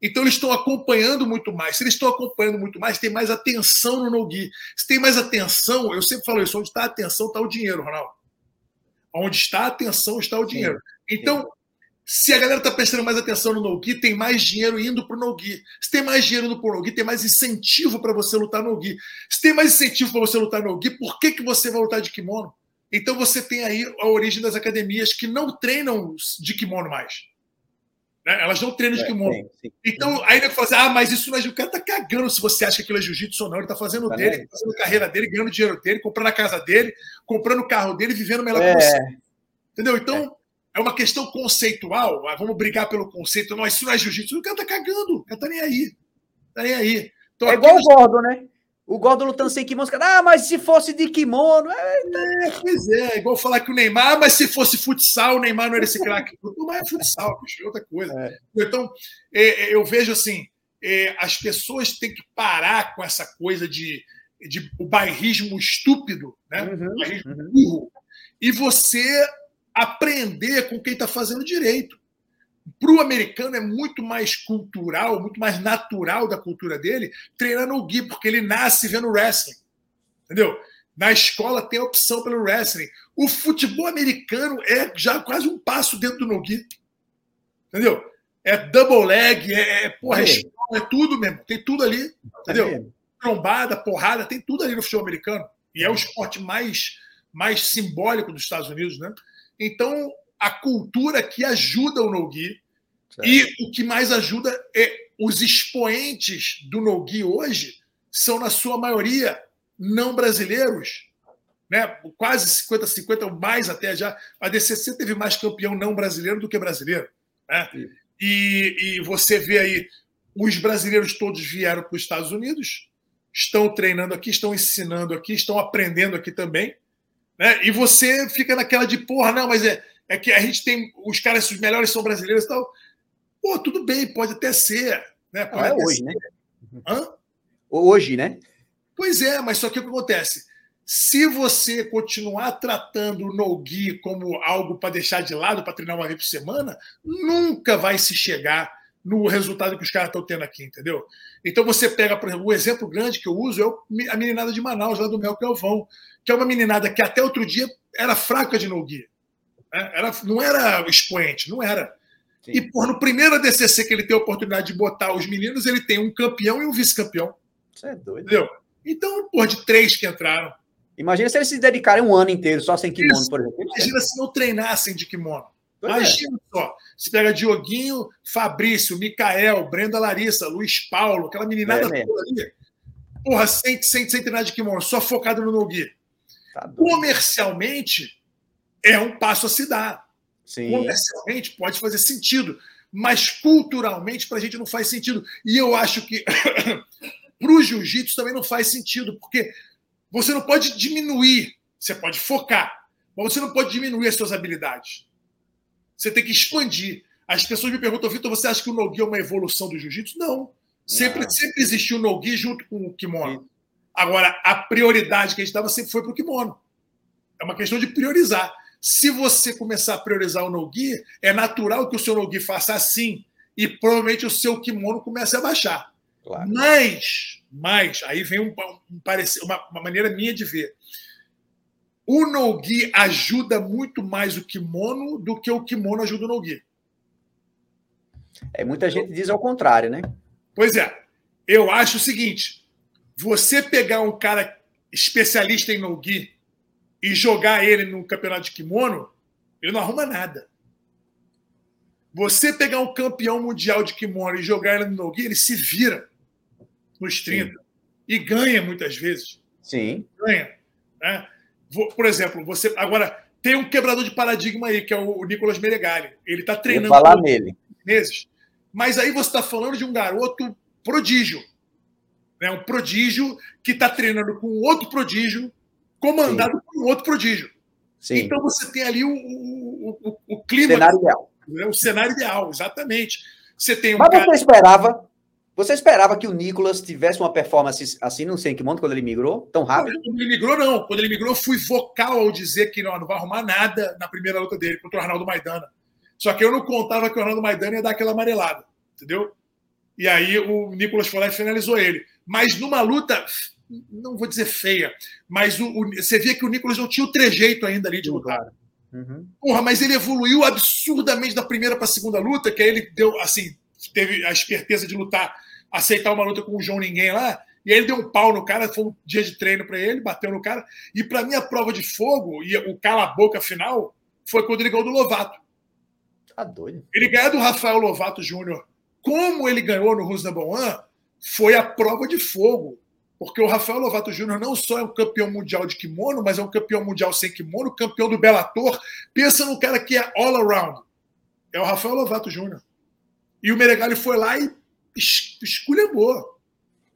Então eles estão acompanhando muito mais. Se eles estão acompanhando muito mais, tem mais atenção no no-gi. Se tem mais atenção, eu sempre falo isso, onde está a atenção está o dinheiro, Ronaldo. Onde está a atenção está o dinheiro. Sim. Então, se a galera está prestando mais atenção no no-gi, tem mais dinheiro indo para o no-gi. Se tem mais dinheiro indo para o no-gi, tem mais incentivo para você lutar no no-gi. Se tem mais incentivo para você lutar no no-gi, por que, que você vai lutar de kimono? Então você tem aí a origem das academias que não treinam de kimono mais. Né? Elas não treinam de é, kimono. Sim, sim. Então, aí ele fala assim: ah, mas isso não é O cara tá cagando se você acha que aquilo é jiu-jitsu ou não. Ele tá fazendo tá dele, fazendo carreira dele, ganhando dinheiro dele, comprando a casa dele, comprando o carro dele, vivendo melhor é. que você. Entendeu? Então, é. é. uma questão conceitual. Ah, vamos brigar pelo conceito. Não, isso não é jiu-jitsu. O cara tá cagando. O cara tá nem aí. Tá nem aí. Então, é igual o Gordo, né? O Gordon lutando sem kimono, ah, mas se fosse de kimono. É, é, pois é, igual falar que o Neymar, mas se fosse futsal, o Neymar não era esse craque. Não é futsal, é outra coisa. É. Então, é, é, eu vejo assim: é, as pessoas têm que parar com essa coisa de, de o bairrismo estúpido, né? Uhum, o bairrismo uhum. burro, e você aprender com quem está fazendo direito. Para o americano é muito mais cultural, muito mais natural da cultura dele treinar no Gui, porque ele nasce vendo wrestling. Entendeu? Na escola tem a opção pelo wrestling. O futebol americano é já quase um passo dentro do no-gi. Entendeu? É double leg, é, é, porra, é, é tudo mesmo. Tem tudo ali. Entendeu? Trombada, porrada, tem tudo ali no futebol americano. E é o esporte mais, mais simbólico dos Estados Unidos, né? Então, a cultura que ajuda o Nogi. E o que mais ajuda é os expoentes do Nogi hoje são, na sua maioria, não brasileiros. Né? Quase 50, 50 ou mais até já. A DCC teve mais campeão não brasileiro do que brasileiro. Né? E, e você vê aí, os brasileiros todos vieram para os Estados Unidos, estão treinando aqui, estão ensinando aqui, estão aprendendo aqui também. Né? E você fica naquela de, porra, não, mas é, é que a gente tem. Os caras, os melhores são brasileiros e tal. Pô, tudo bem, pode até ser. Né? Pode é hoje, ser. né? Hã? Hoje, né? Pois é, mas só que o que acontece? Se você continuar tratando o no-gi como algo para deixar de lado, para treinar uma vez por semana, nunca vai se chegar no resultado que os caras estão tendo aqui, entendeu? Então você pega, por exemplo, o exemplo grande que eu uso é a meninada de Manaus, lá do Mel Calvão, que é uma meninada que até outro dia era fraca de no-gi. Né? Era, não era expoente, não era. Sim. E por, no primeiro ADCC que ele tem a oportunidade de botar os meninos, ele tem um campeão e um vice-campeão. Isso é doido. Entendeu? Então, por de três que entraram. Imagina se eles se dedicarem um ano inteiro só sem kimono, Isso. por exemplo. Imagina se não treinassem de kimono. Pois é. Imagina é. só. Se pega Dioguinho, Fabrício, Micael, Brenda Larissa, Luiz Paulo, aquela meninada é toda ali. Porra, sem, sem, sem treinar de kimono, só focado no Nogi. Tá Comercialmente, é um passo a se dar. Sim. Comercialmente pode fazer sentido, mas culturalmente para a gente não faz sentido. E eu acho que para o jiu-jitsu também não faz sentido, porque você não pode diminuir, você pode focar, mas você não pode diminuir as suas habilidades. Você tem que expandir. As pessoas me perguntam, Vitor, você acha que o Nogi é uma evolução do jiu-jitsu? Não. Sempre, sempre existiu o Nogi junto com o kimono. Agora, a prioridade que a gente dava sempre foi para o kimono. É uma questão de priorizar. Se você começar a priorizar o no-gi, é natural que o seu no-gi faça assim e provavelmente o seu kimono comece a baixar. Claro. Mas, mas, aí vem um, um parecer, uma, uma maneira minha de ver. O no-gi ajuda muito mais o kimono do que o kimono ajuda o no-gi. É, muita gente diz ao contrário, né? Pois é. Eu acho o seguinte: você pegar um cara especialista em no-gi e jogar ele no campeonato de kimono, ele não arruma nada. Você pegar um campeão mundial de kimono e jogar ele no Nogi, ele se vira nos 30 Sim. e ganha muitas vezes. Sim. Ganha. Né? Por exemplo, você agora tem um quebrador de paradigma aí, que é o Nicolas Meregali. Ele está treinando Vou falar nele. meses. Mas aí você está falando de um garoto prodígio. Né? Um prodígio que está treinando com outro prodígio comandado Sim. por um outro prodígio. Sim. Então você tem ali o, o, o, o clima. Cenário ideal. Né? O cenário ideal, exatamente. Você tem um Mas cara... você esperava. Você esperava que o Nicolas tivesse uma performance assim no Senkimono quando ele migrou? Tão rápido? Quando ele migrou, não. Quando ele migrou, eu fui vocal ao dizer que não, não vai arrumar nada na primeira luta dele contra o Arnaldo Maidana. Só que eu não contava que o Arnaldo Maidana ia dar aquela amarelada, entendeu? E aí o Nicolas foi lá e finalizou ele. Mas numa luta não vou dizer feia, mas o, o, você via que o Nicolas não tinha o trejeito ainda ali de lutar. Uhum. Porra, mas ele evoluiu absurdamente da primeira para a segunda luta, que aí ele deu, assim, teve a esperteza de lutar, aceitar uma luta com o João Ninguém lá, e aí ele deu um pau no cara, foi um dia de treino para ele, bateu no cara. E para mim, a prova de fogo e o cala-boca final foi quando ele ganhou do Lovato. Tá doido. Ele ganhou do Rafael Lovato Júnior. Como ele ganhou no Russo One, foi a prova de fogo. Porque o Rafael Lovato Júnior não só é um campeão mundial de kimono, mas é um campeão mundial sem kimono, campeão do Bellator. Pensa num cara que é all around. É o Rafael Lovato Júnior. E o Meregali foi lá e esculhambou.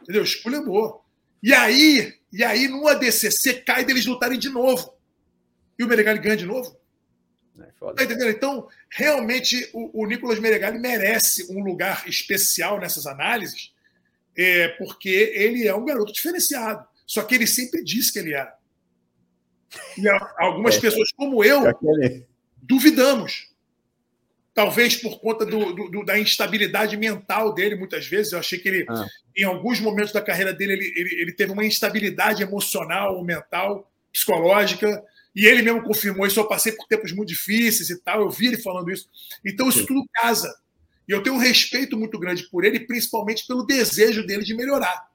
Entendeu? Esculhambou. E aí, e aí, no ADCC, cai deles lutarem de novo. E o Meregali ganha de novo. É tá entendendo? Então, realmente, o, o Nicolas Meregali merece um lugar especial nessas análises, é, porque ele é um garoto diferenciado. Só que ele sempre disse que ele era. E algumas é, pessoas, como eu, duvidamos. Talvez por conta do, do, da instabilidade mental dele, muitas vezes. Eu achei que ele, ah. em alguns momentos da carreira dele, ele, ele, ele teve uma instabilidade emocional, mental, psicológica. E ele mesmo confirmou isso. Eu passei por tempos muito difíceis e tal. Eu vi ele falando isso. Então, isso Sim. tudo casa. E eu tenho um respeito muito grande por ele, principalmente pelo desejo dele de melhorar.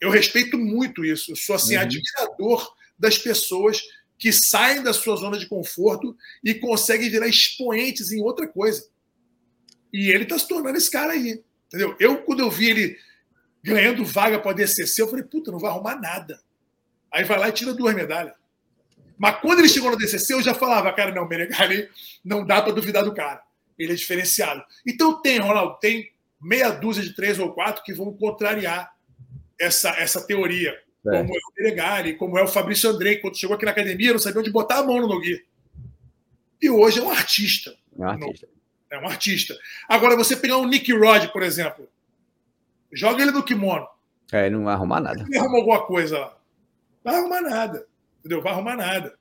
Eu respeito muito isso. Eu sou assim, uhum. admirador das pessoas que saem da sua zona de conforto e conseguem virar expoentes em outra coisa. E ele está se tornando esse cara aí. Entendeu? Eu, quando eu vi ele ganhando vaga para DCC, eu falei, puta, não vai arrumar nada. Aí vai lá e tira duas medalhas. Mas quando ele chegou no DCC, eu já falava, cara, não, Menegali não dá para duvidar do cara. Ele é diferenciado. Então tem, Ronaldo, tem meia dúzia de três ou quatro que vão contrariar essa, essa teoria. É. Como é o Menegali, como é o Fabrício Andrei, quando chegou aqui na academia, não sabia onde botar a mão no Nogui. E hoje é um artista. É um artista. É um artista. Agora, você pegar um Nick Rod, por exemplo, joga ele no kimono. É, ele não vai arrumar nada. Ele arruma alguma coisa lá. Vai arrumar nada. Entendeu? Vai arrumar nada.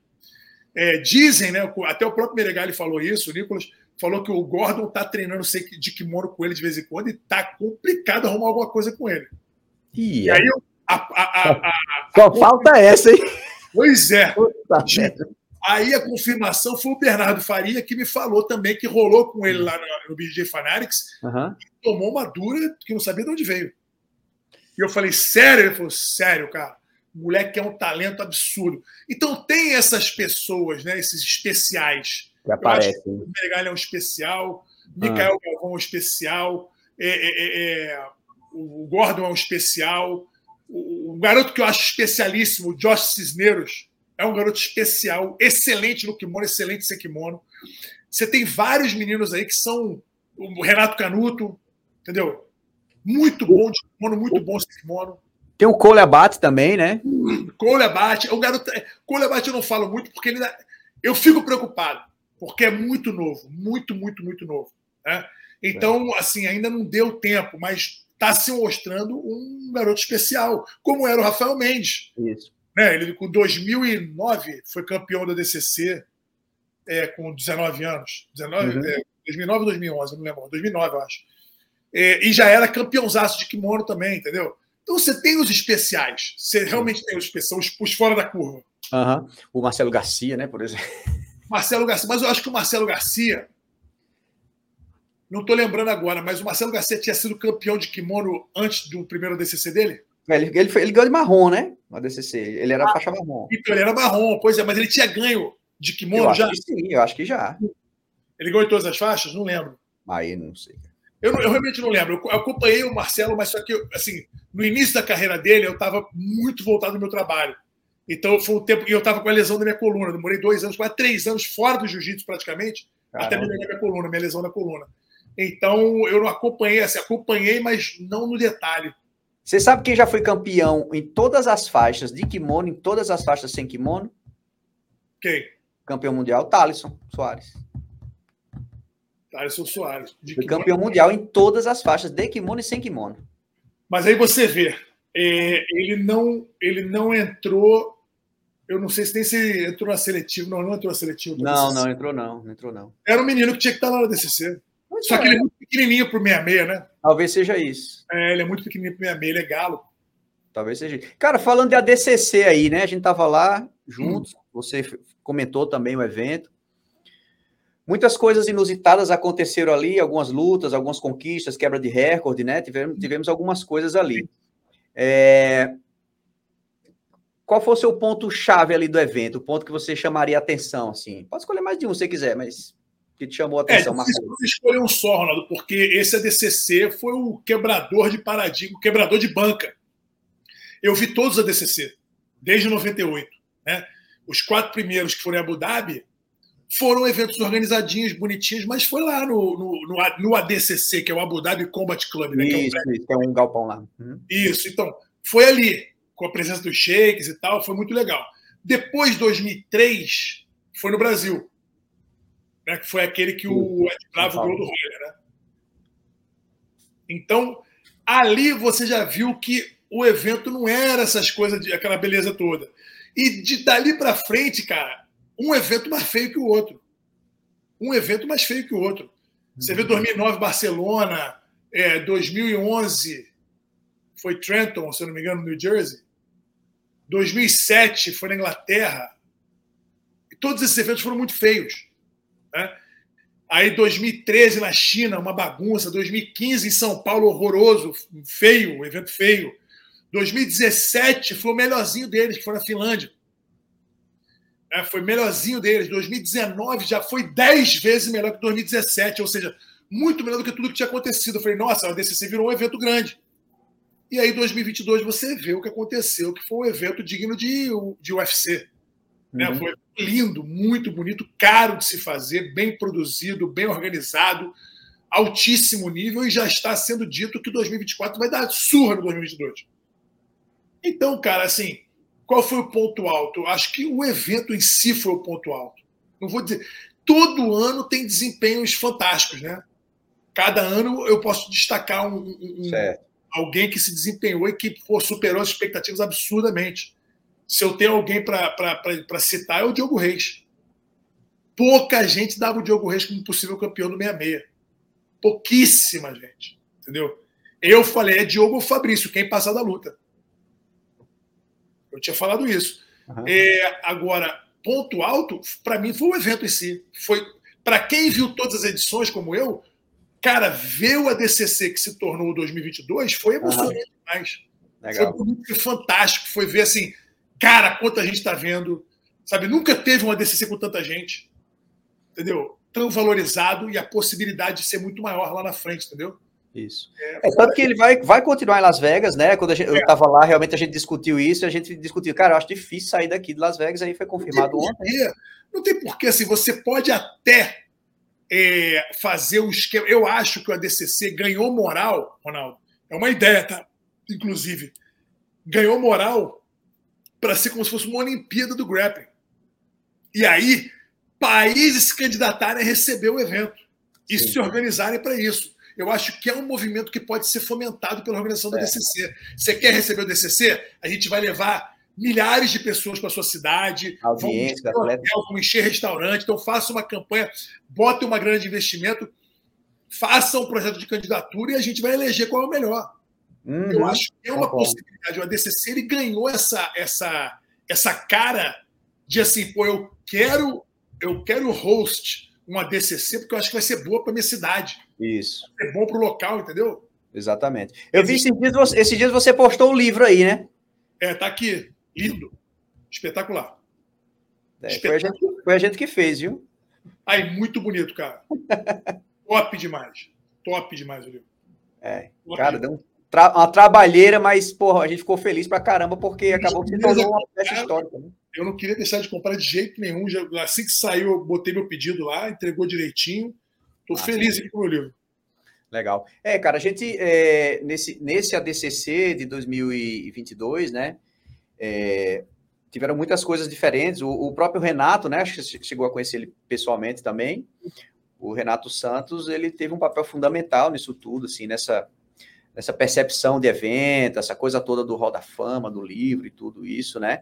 É, dizem, né? Até o próprio Meregali falou isso, o Nicolas falou que o Gordon tá treinando de kimono com ele de vez em quando e tá complicado arrumar alguma coisa com ele. E aí a, a, a, Só falta essa, hein? Pois é. Aí a confirmação foi o Bernardo Faria, que me falou também que rolou com ele lá no, no BJ Fanatics uhum. e tomou uma dura que não sabia de onde veio. E eu falei, sério? Ele falou, sério, cara. O moleque é um talento absurdo. Então tem essas pessoas, né? Esses especiais. Que o Meregalha é um especial, Mikael ah. Galvão é um especial, é, é, é, é, o Gordon é um especial, o, o, garoto que eu acho especialíssimo, o Josh Cisneros, é um garoto especial, excelente no kimono, excelente sem kimono. Você tem vários meninos aí que são o Renato Canuto, entendeu? Muito bom de kimono, muito bom sem kimono. Tem o Cole Abate também, né? Cole Abate. O garoto. Cole Abate eu não falo muito porque ele. Eu fico preocupado, porque é muito novo. Muito, muito, muito novo. Né? Então, assim, ainda não deu tempo, mas está se mostrando um garoto especial, como era o Rafael Mendes. Isso. Né? Ele, com 2009, foi campeão da DCC é, com 19 anos. 19, uhum. é, 2009 ou 2011, não lembro. 2009, eu acho. É, e já era campeãozaço de kimono também, entendeu? Então você tem os especiais. Você realmente tem os especiais, os, os fora da curva. Uhum. O Marcelo Garcia, né, por exemplo. Marcelo Garcia, mas eu acho que o Marcelo Garcia. Não estou lembrando agora, mas o Marcelo Garcia tinha sido campeão de kimono antes do primeiro DCC dele? É, ele, ele, foi, ele ganhou de marrom, né? No DCC. Ele era ah, faixa marrom. Então, ele era marrom, pois é, mas ele tinha ganho de kimono eu já? sim, eu acho que já. Ele ganhou em todas as faixas? Não lembro. Aí não sei. Eu, eu, realmente não lembro. Eu acompanhei o Marcelo, mas só que, assim, no início da carreira dele, eu estava muito voltado no meu trabalho. Então, foi um tempo. E eu estava com a lesão da minha coluna. Demorei dois anos, quase três anos fora do jiu-jitsu, praticamente, Caramba. até melhorar minha coluna, minha lesão na coluna. Então, eu não acompanhei, assim, acompanhei, mas não no detalhe. Você sabe quem já foi campeão em todas as faixas de kimono, em todas as faixas sem kimono? Quem? Campeão mundial, Thalisson Soares. Thaleson Soares. Foi campeão mundial em todas as faixas, de kimono e sem kimono. Mas aí você vê, é, ele, não, ele não entrou. Eu não sei se nem se entrou na seletiva. Não, não entrou na seletiva. Não, não entrou não, não entrou não. Era um menino que tinha que estar lá na DCC. Só é. que ele é muito pequenininho pro 66, né? Talvez seja isso. É, ele é muito pequenininho pro 66, ele é galo. Talvez seja. Cara, falando de ADCC aí, né? A gente tava lá juntos, hum. você comentou também o evento. Muitas coisas inusitadas aconteceram ali, algumas lutas, algumas conquistas, quebra de recorde, né? Tivemos, tivemos algumas coisas ali. É... Qual foi o seu ponto-chave ali do evento? O ponto que você chamaria atenção, assim? Pode escolher mais de um se você quiser, mas que te chamou a é, atenção, é, Marcos? escolher um só, Ronaldo, porque esse ADCC foi o quebrador de paradigma, o quebrador de banca. Eu vi todos os ADCC, desde 98. Né? Os quatro primeiros que foram em Abu Dhabi, foram eventos organizadinhos, bonitinhos, mas foi lá no, no, no ADCC, que é o Abu Dhabi Combat Club. Né, isso, que é, um, isso, é um galpão lá. Uhum. Isso, então, foi ali, com a presença dos shakes e tal, foi muito legal. Depois, 2003, foi no Brasil, né, que foi aquele que o Ed Bravo ganhou do Roller, né? Então, ali você já viu que o evento não era essas coisas, de, aquela beleza toda. E de dali para frente, cara, um evento mais feio que o outro. Um evento mais feio que o outro. Você vê 2009 Barcelona, é, 2011 foi Trenton, se eu não me engano, New Jersey. 2007 foi na Inglaterra. E todos esses eventos foram muito feios. Né? Aí 2013 na China, uma bagunça. 2015 em São Paulo, horroroso, feio, evento feio. 2017 foi o melhorzinho deles, que foi na Finlândia. É, foi melhorzinho deles. 2019 já foi 10 vezes melhor que 2017, ou seja, muito melhor do que tudo que tinha acontecido. Eu falei, nossa, a DCC virou um evento grande. E aí, 2022, você vê o que aconteceu, que foi um evento digno de, de UFC. Né? Uhum. Foi lindo, muito bonito, caro de se fazer, bem produzido, bem organizado, altíssimo nível, e já está sendo dito que 2024 vai dar surra no 2022. Então, cara, assim, qual foi o ponto alto? Acho que o evento em si foi o ponto alto. Não vou dizer. Todo ano tem desempenhos fantásticos, né? Cada ano eu posso destacar um, um alguém que se desempenhou e que pô, superou as expectativas absurdamente. Se eu tenho alguém para citar, é o Diogo Reis. Pouca gente dava o Diogo Reis como possível campeão do 66. Pouquíssima gente. Entendeu? Eu falei, é Diogo ou Fabrício, quem passar da luta. Eu tinha falado isso. Uhum. É, agora, ponto alto, para mim, foi o evento em si. Foi Para quem viu todas as edições, como eu, cara, ver o ADCC que se tornou 2022 foi emocionante uhum. demais. Legal. Foi bonito, fantástico. Foi ver assim, cara, quanta gente está vendo. Sabe, nunca teve um ADCC com tanta gente. Entendeu? Tão valorizado e a possibilidade de ser muito maior lá na frente, entendeu? Isso. É, é, tanto que ele vai, vai continuar em Las Vegas, né? Quando gente, eu estava é. lá, realmente a gente discutiu isso, a gente discutiu, cara, eu acho difícil sair daqui de Las Vegas, aí foi confirmado não ontem. Não tem porquê, assim, você pode até é, fazer o esquema. Eu acho que o ADCC ganhou moral, Ronaldo. É uma ideia, tá? Inclusive, ganhou moral para ser como se fosse uma Olimpíada do grappling. E aí, países se candidatarem a receber o evento e Sim. se organizarem para isso eu acho que é um movimento que pode ser fomentado pela organização da é. DCC. Você quer receber o DCC? A gente vai levar milhares de pessoas para sua cidade, Audiência, vão, encher vão encher restaurante, então faça uma campanha, bote uma grande investimento, faça um projeto de candidatura e a gente vai eleger qual é o melhor. Uhum. Eu acho que é uma possibilidade. O ADCC ele ganhou essa, essa, essa cara de assim, pô, eu quero, eu quero host uma DCC porque eu acho que vai ser boa para minha cidade. Isso. É bom para o local, entendeu? Exatamente. Eu Existe... vi esses dias, você, esses dias você postou o um livro aí, né? É, tá aqui. Lindo. Espetacular. É, Espetacular. Foi, a gente, foi a gente que fez, viu? Aí, muito bonito, cara. Top demais. Top demais o livro. É, Top cara, demais. deu um tra uma trabalheira, mas, porra, a gente ficou feliz pra caramba porque acabou que se tornou uma peça histórica. Né? Eu não queria deixar de comprar de jeito nenhum. Assim que saiu, eu botei meu pedido lá, entregou direitinho. Estou ah, feliz aqui com o meu livro. Legal. É, cara, a gente, é, nesse, nesse ADCC de 2022, né, é, tiveram muitas coisas diferentes. O, o, próprio Renato, né, chegou a conhecer ele pessoalmente também. O Renato Santos, ele teve um papel fundamental nisso tudo, assim, nessa, nessa percepção de evento, essa coisa toda do Roda Fama, do livro e tudo isso, né.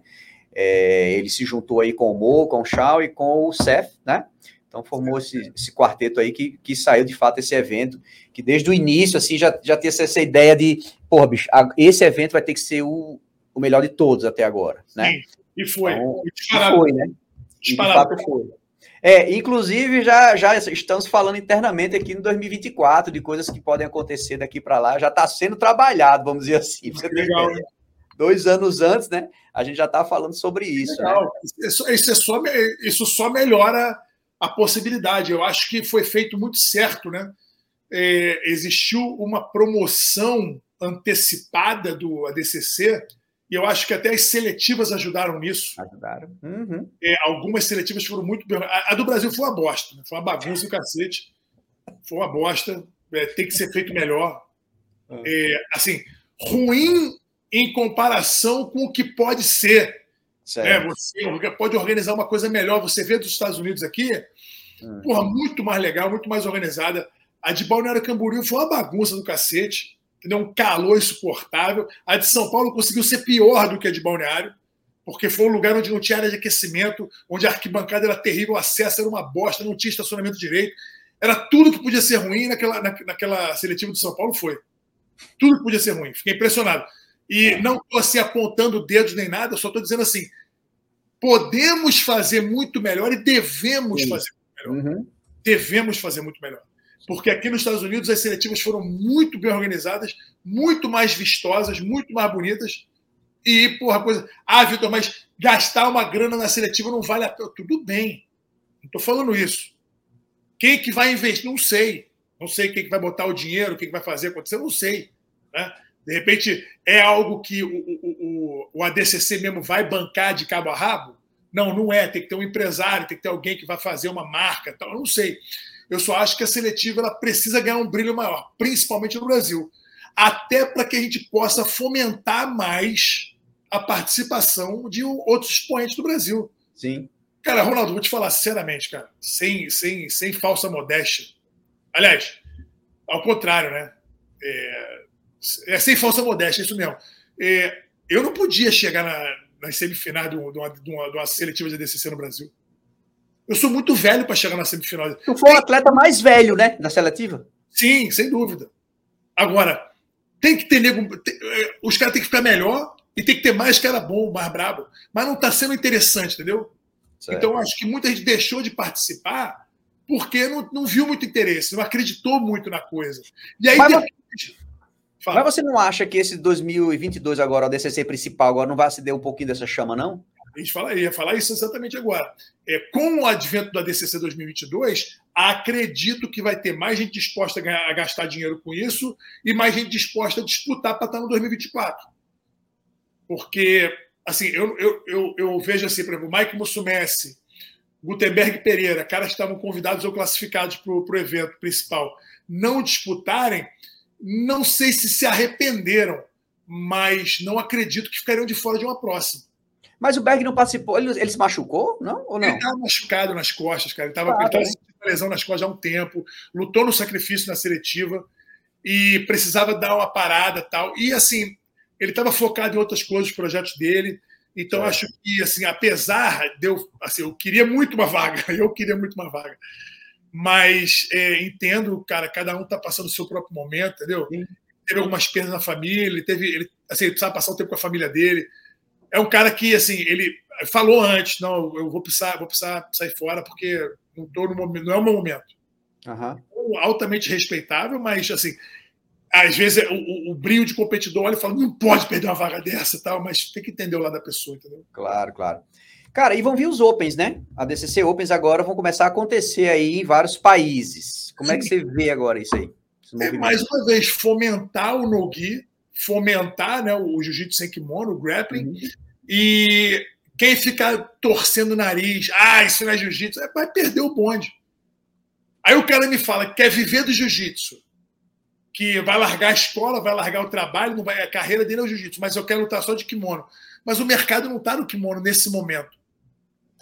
É, ele se juntou aí com o Mo, com o Shaw e com o Seth, né, então formou esse, esse, quarteto aí que, que saiu de fato esse evento, que desde o início assim já, já tinha essa ideia de, porra, bicho, esse evento vai ter que ser o, o melhor de todos até agora, né? Sim, e foi. Então, e foi, né? De fato foi. É, inclusive já, já estamos falando internamente aqui no 2024 de coisas que podem acontecer daqui para lá, já está sendo trabalhado, vamos dizer assim. Legal, né? Dois anos antes, né? A gente já está falando sobre isso. Né? Legal. Né? Isso, isso, é só, isso só melhora a possibilidade. Eu acho que foi feito muito certo, né? É, existiu uma promoção antecipada do ADCC e eu acho que até as seletivas ajudaram nisso. Ajudaram. Uhum. É, algumas seletivas foram muito bem. A, a, do Brasil foi uma bosta, né? foi uma bagunça do cacete. Foi uma bosta. É, tem que ser feito melhor. Ah. É, assim, ruim em comparação com o que pode ser. É, você pode organizar uma coisa melhor. Você vê dos Estados Unidos aqui, hum. porra, muito mais legal, muito mais organizada. A de Balneário Camboriú foi uma bagunça do cacete, entendeu? um calor insuportável. A de São Paulo conseguiu ser pior do que a de Balneário, porque foi um lugar onde não tinha área de aquecimento, onde a arquibancada era terrível, o acesso era uma bosta, não tinha estacionamento direito. Era tudo que podia ser ruim naquela, na, naquela seletiva de São Paulo foi. Tudo que podia ser ruim. Fiquei impressionado. E não estou assim apontando dedos nem nada, só estou dizendo assim: podemos fazer muito melhor e devemos Sim. fazer muito melhor. Uhum. Devemos fazer muito melhor. Porque aqui nos Estados Unidos as seletivas foram muito bem organizadas, muito mais vistosas, muito mais bonitas. E, porra, coisa. Ah, Vitor, mas gastar uma grana na seletiva não vale a pena. Tudo bem. Não estou falando isso. Quem que vai investir? Não sei. Não sei quem que vai botar o dinheiro, quem que vai fazer acontecer, não sei. Né? De repente, é algo que o, o, o, ADCC mesmo vai bancar de cabo a rabo? Não, não é. Tem que ter um empresário, tem que ter alguém que vai fazer uma marca. Tal. Eu não sei. Eu só acho que a seletiva ela precisa ganhar um brilho maior, principalmente no Brasil. Até para que a gente possa fomentar mais a participação de outros expoentes do Brasil. Sim. Cara, Ronaldo, vou te falar sinceramente, cara, sem, sem, sem falsa modéstia. Aliás, ao contrário, né? É, é sem falsa modéstia, é isso mesmo. É, eu não podia chegar na, nas semifinais de uma, de, uma, de uma seletiva de ADCC no Brasil. Eu sou muito velho para chegar na semifinal. Tu foi o atleta mais velho, né? Na seletiva? Sim, sem dúvida. Agora, tem que ter nego. Tem, é, os caras têm que ficar melhor e tem que ter mais cara bom, mais brabo. Mas não está sendo interessante, entendeu? Certo. Então, acho que muita gente deixou de participar porque não, não viu muito interesse, não acreditou muito na coisa. E aí, mas, depois... mas você não acha que esse 2022 agora, o DCC principal, agora não vai acender um pouquinho dessa chama, não? A gente fala, ia falar isso exatamente agora. É, com o advento do ADCC 2022, acredito que vai ter mais gente disposta a, gastar dinheiro com isso e mais gente disposta a disputar para estar no 2024. Porque assim, eu, eu, eu, eu vejo assim, por exemplo, Mike Mussumessi, Gutenberg Pereira, caras que estavam convidados ou classificados para o evento principal, não disputarem, não sei se se arrependeram, mas não acredito que ficariam de fora de uma próxima. Mas o Berg não participou, ele, ele se machucou, não? Ou não? Ele estava machucado nas costas, cara. Ele estava ah, com lesão nas costas há um tempo, lutou no sacrifício na seletiva e precisava dar uma parada tal. E assim, ele estava focado em outras coisas, os projetos dele. Então, é. acho que, assim, apesar de eu. Assim, eu queria muito uma vaga, eu queria muito uma vaga. Mas é, entendo, cara, cada um está passando o seu próprio momento, entendeu? Sim. Teve algumas perdas na família, ele teve. Ele, assim, ele precisava passar o tempo com a família dele. É um cara que, assim, ele falou antes: não, eu vou precisar, vou precisar sair fora porque não, tô no momento, não é o meu momento. Uhum. Altamente respeitável, mas, assim, às vezes o, o, o, brilho de competidor olha e fala, não pode perder uma vaga dessa, tal, mas tem que entender o lado da pessoa, entendeu? Claro, claro. Cara, e vão vir os Opens, né? A DCC Opens agora vão começar a acontecer aí em vários países. Como Sim. é que você vê agora isso aí? É, mais uma vez, fomentar o no-gi, fomentar né, o jiu-jitsu sem kimono, o grappling, uhum. E quem ficar torcendo o nariz, ah, isso não é jiu-jitsu, é, vai perder o bonde. Aí o cara me fala que quer viver do jiu-jitsu, que vai largar a escola, vai largar o trabalho, não vai, a carreira dele é o jiu-jitsu, mas eu quero lutar só de kimono. Mas o mercado não está no kimono nesse momento.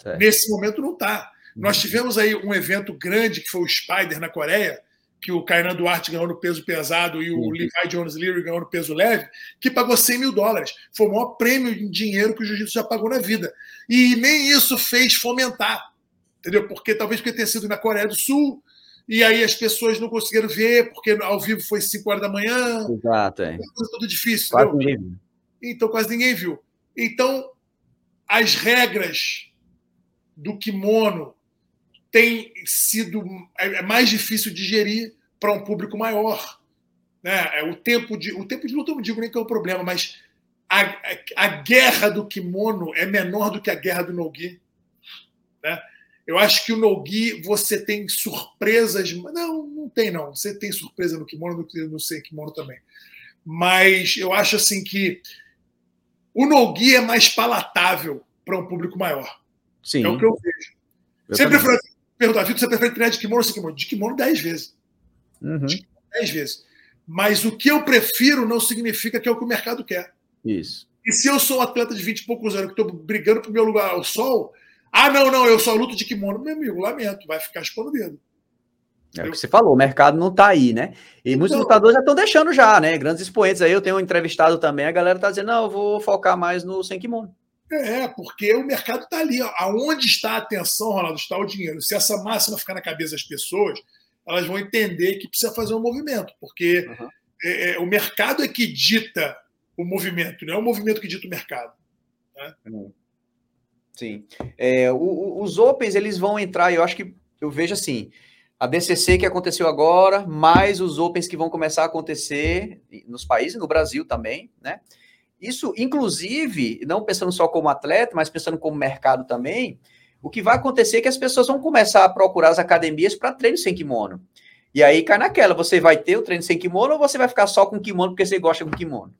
Certo. Nesse momento não está. Nós tivemos aí um evento grande que foi o Spider na Coreia, que o Kainan Duarte ganhou no peso pesado e o uhum. Levi Jones Leary ganhou no peso leve, que pagou 100 mil dólares. Foi o maior prêmio em dinheiro que o jiu-jitsu já pagou na vida. E nem isso fez fomentar. Entendeu? Porque talvez porque tenha sido na Coreia do Sul, e aí as pessoas não conseguiram ver, porque ao vivo foi 5 horas da manhã. Exato, é. Tudo difícil. Quase ninguém viu. Então, quase ninguém viu. Então, as regras do kimono têm sido é, é mais difícil de digerir para um público maior. Né? É, o, tempo de, o tempo de luta, não digo nem que é o problema, mas a, a, guerra do kimono é menor do que a guerra do no-gi. Né? Eu acho que o Nogi você tem surpresas. Não, não tem, não. Você tem surpresa no kimono, no, no sem kimono também. Mas eu acho assim que o Nogi é mais palatável para um público maior. Sim. É o que eu vejo. Eu você prefere, perguntar, você prefere treinar de kimono ou sem kimono? De kimono dez vezes. Uhum. De kimono dez vezes. Mas o que eu prefiro não significa que é o que o mercado quer. Isso. E se eu sou um atleta de 20 e poucos anos que estou brigando para o meu lugar ao sol, ah, não, não, eu só luto de kimono. Meu amigo, lamento, vai ficar expondo o dedo. É o que você falou, o mercado não está aí, né? E muitos então, lutadores já estão deixando já, né? Grandes expoentes aí, eu tenho um entrevistado também, a galera está dizendo, não, eu vou focar mais no sem kimono. É, porque o mercado está ali. Aonde está a atenção, Ronaldo, está o dinheiro. Se essa máxima ficar na cabeça das pessoas, elas vão entender que precisa fazer um movimento, porque uhum. é, é, o mercado é que dita o movimento, não é o movimento que dita o mercado. Né? Sim. É, o, os Opens, eles vão entrar, eu acho que eu vejo assim, a DCC que aconteceu agora, mais os Opens que vão começar a acontecer nos países, no Brasil também, né? Isso, inclusive, não pensando só como atleta, mas pensando como mercado também, o que vai acontecer é que as pessoas vão começar a procurar as academias para treino sem kimono. E aí cai naquela, você vai ter o treino sem kimono ou você vai ficar só com kimono porque você gosta com kimono?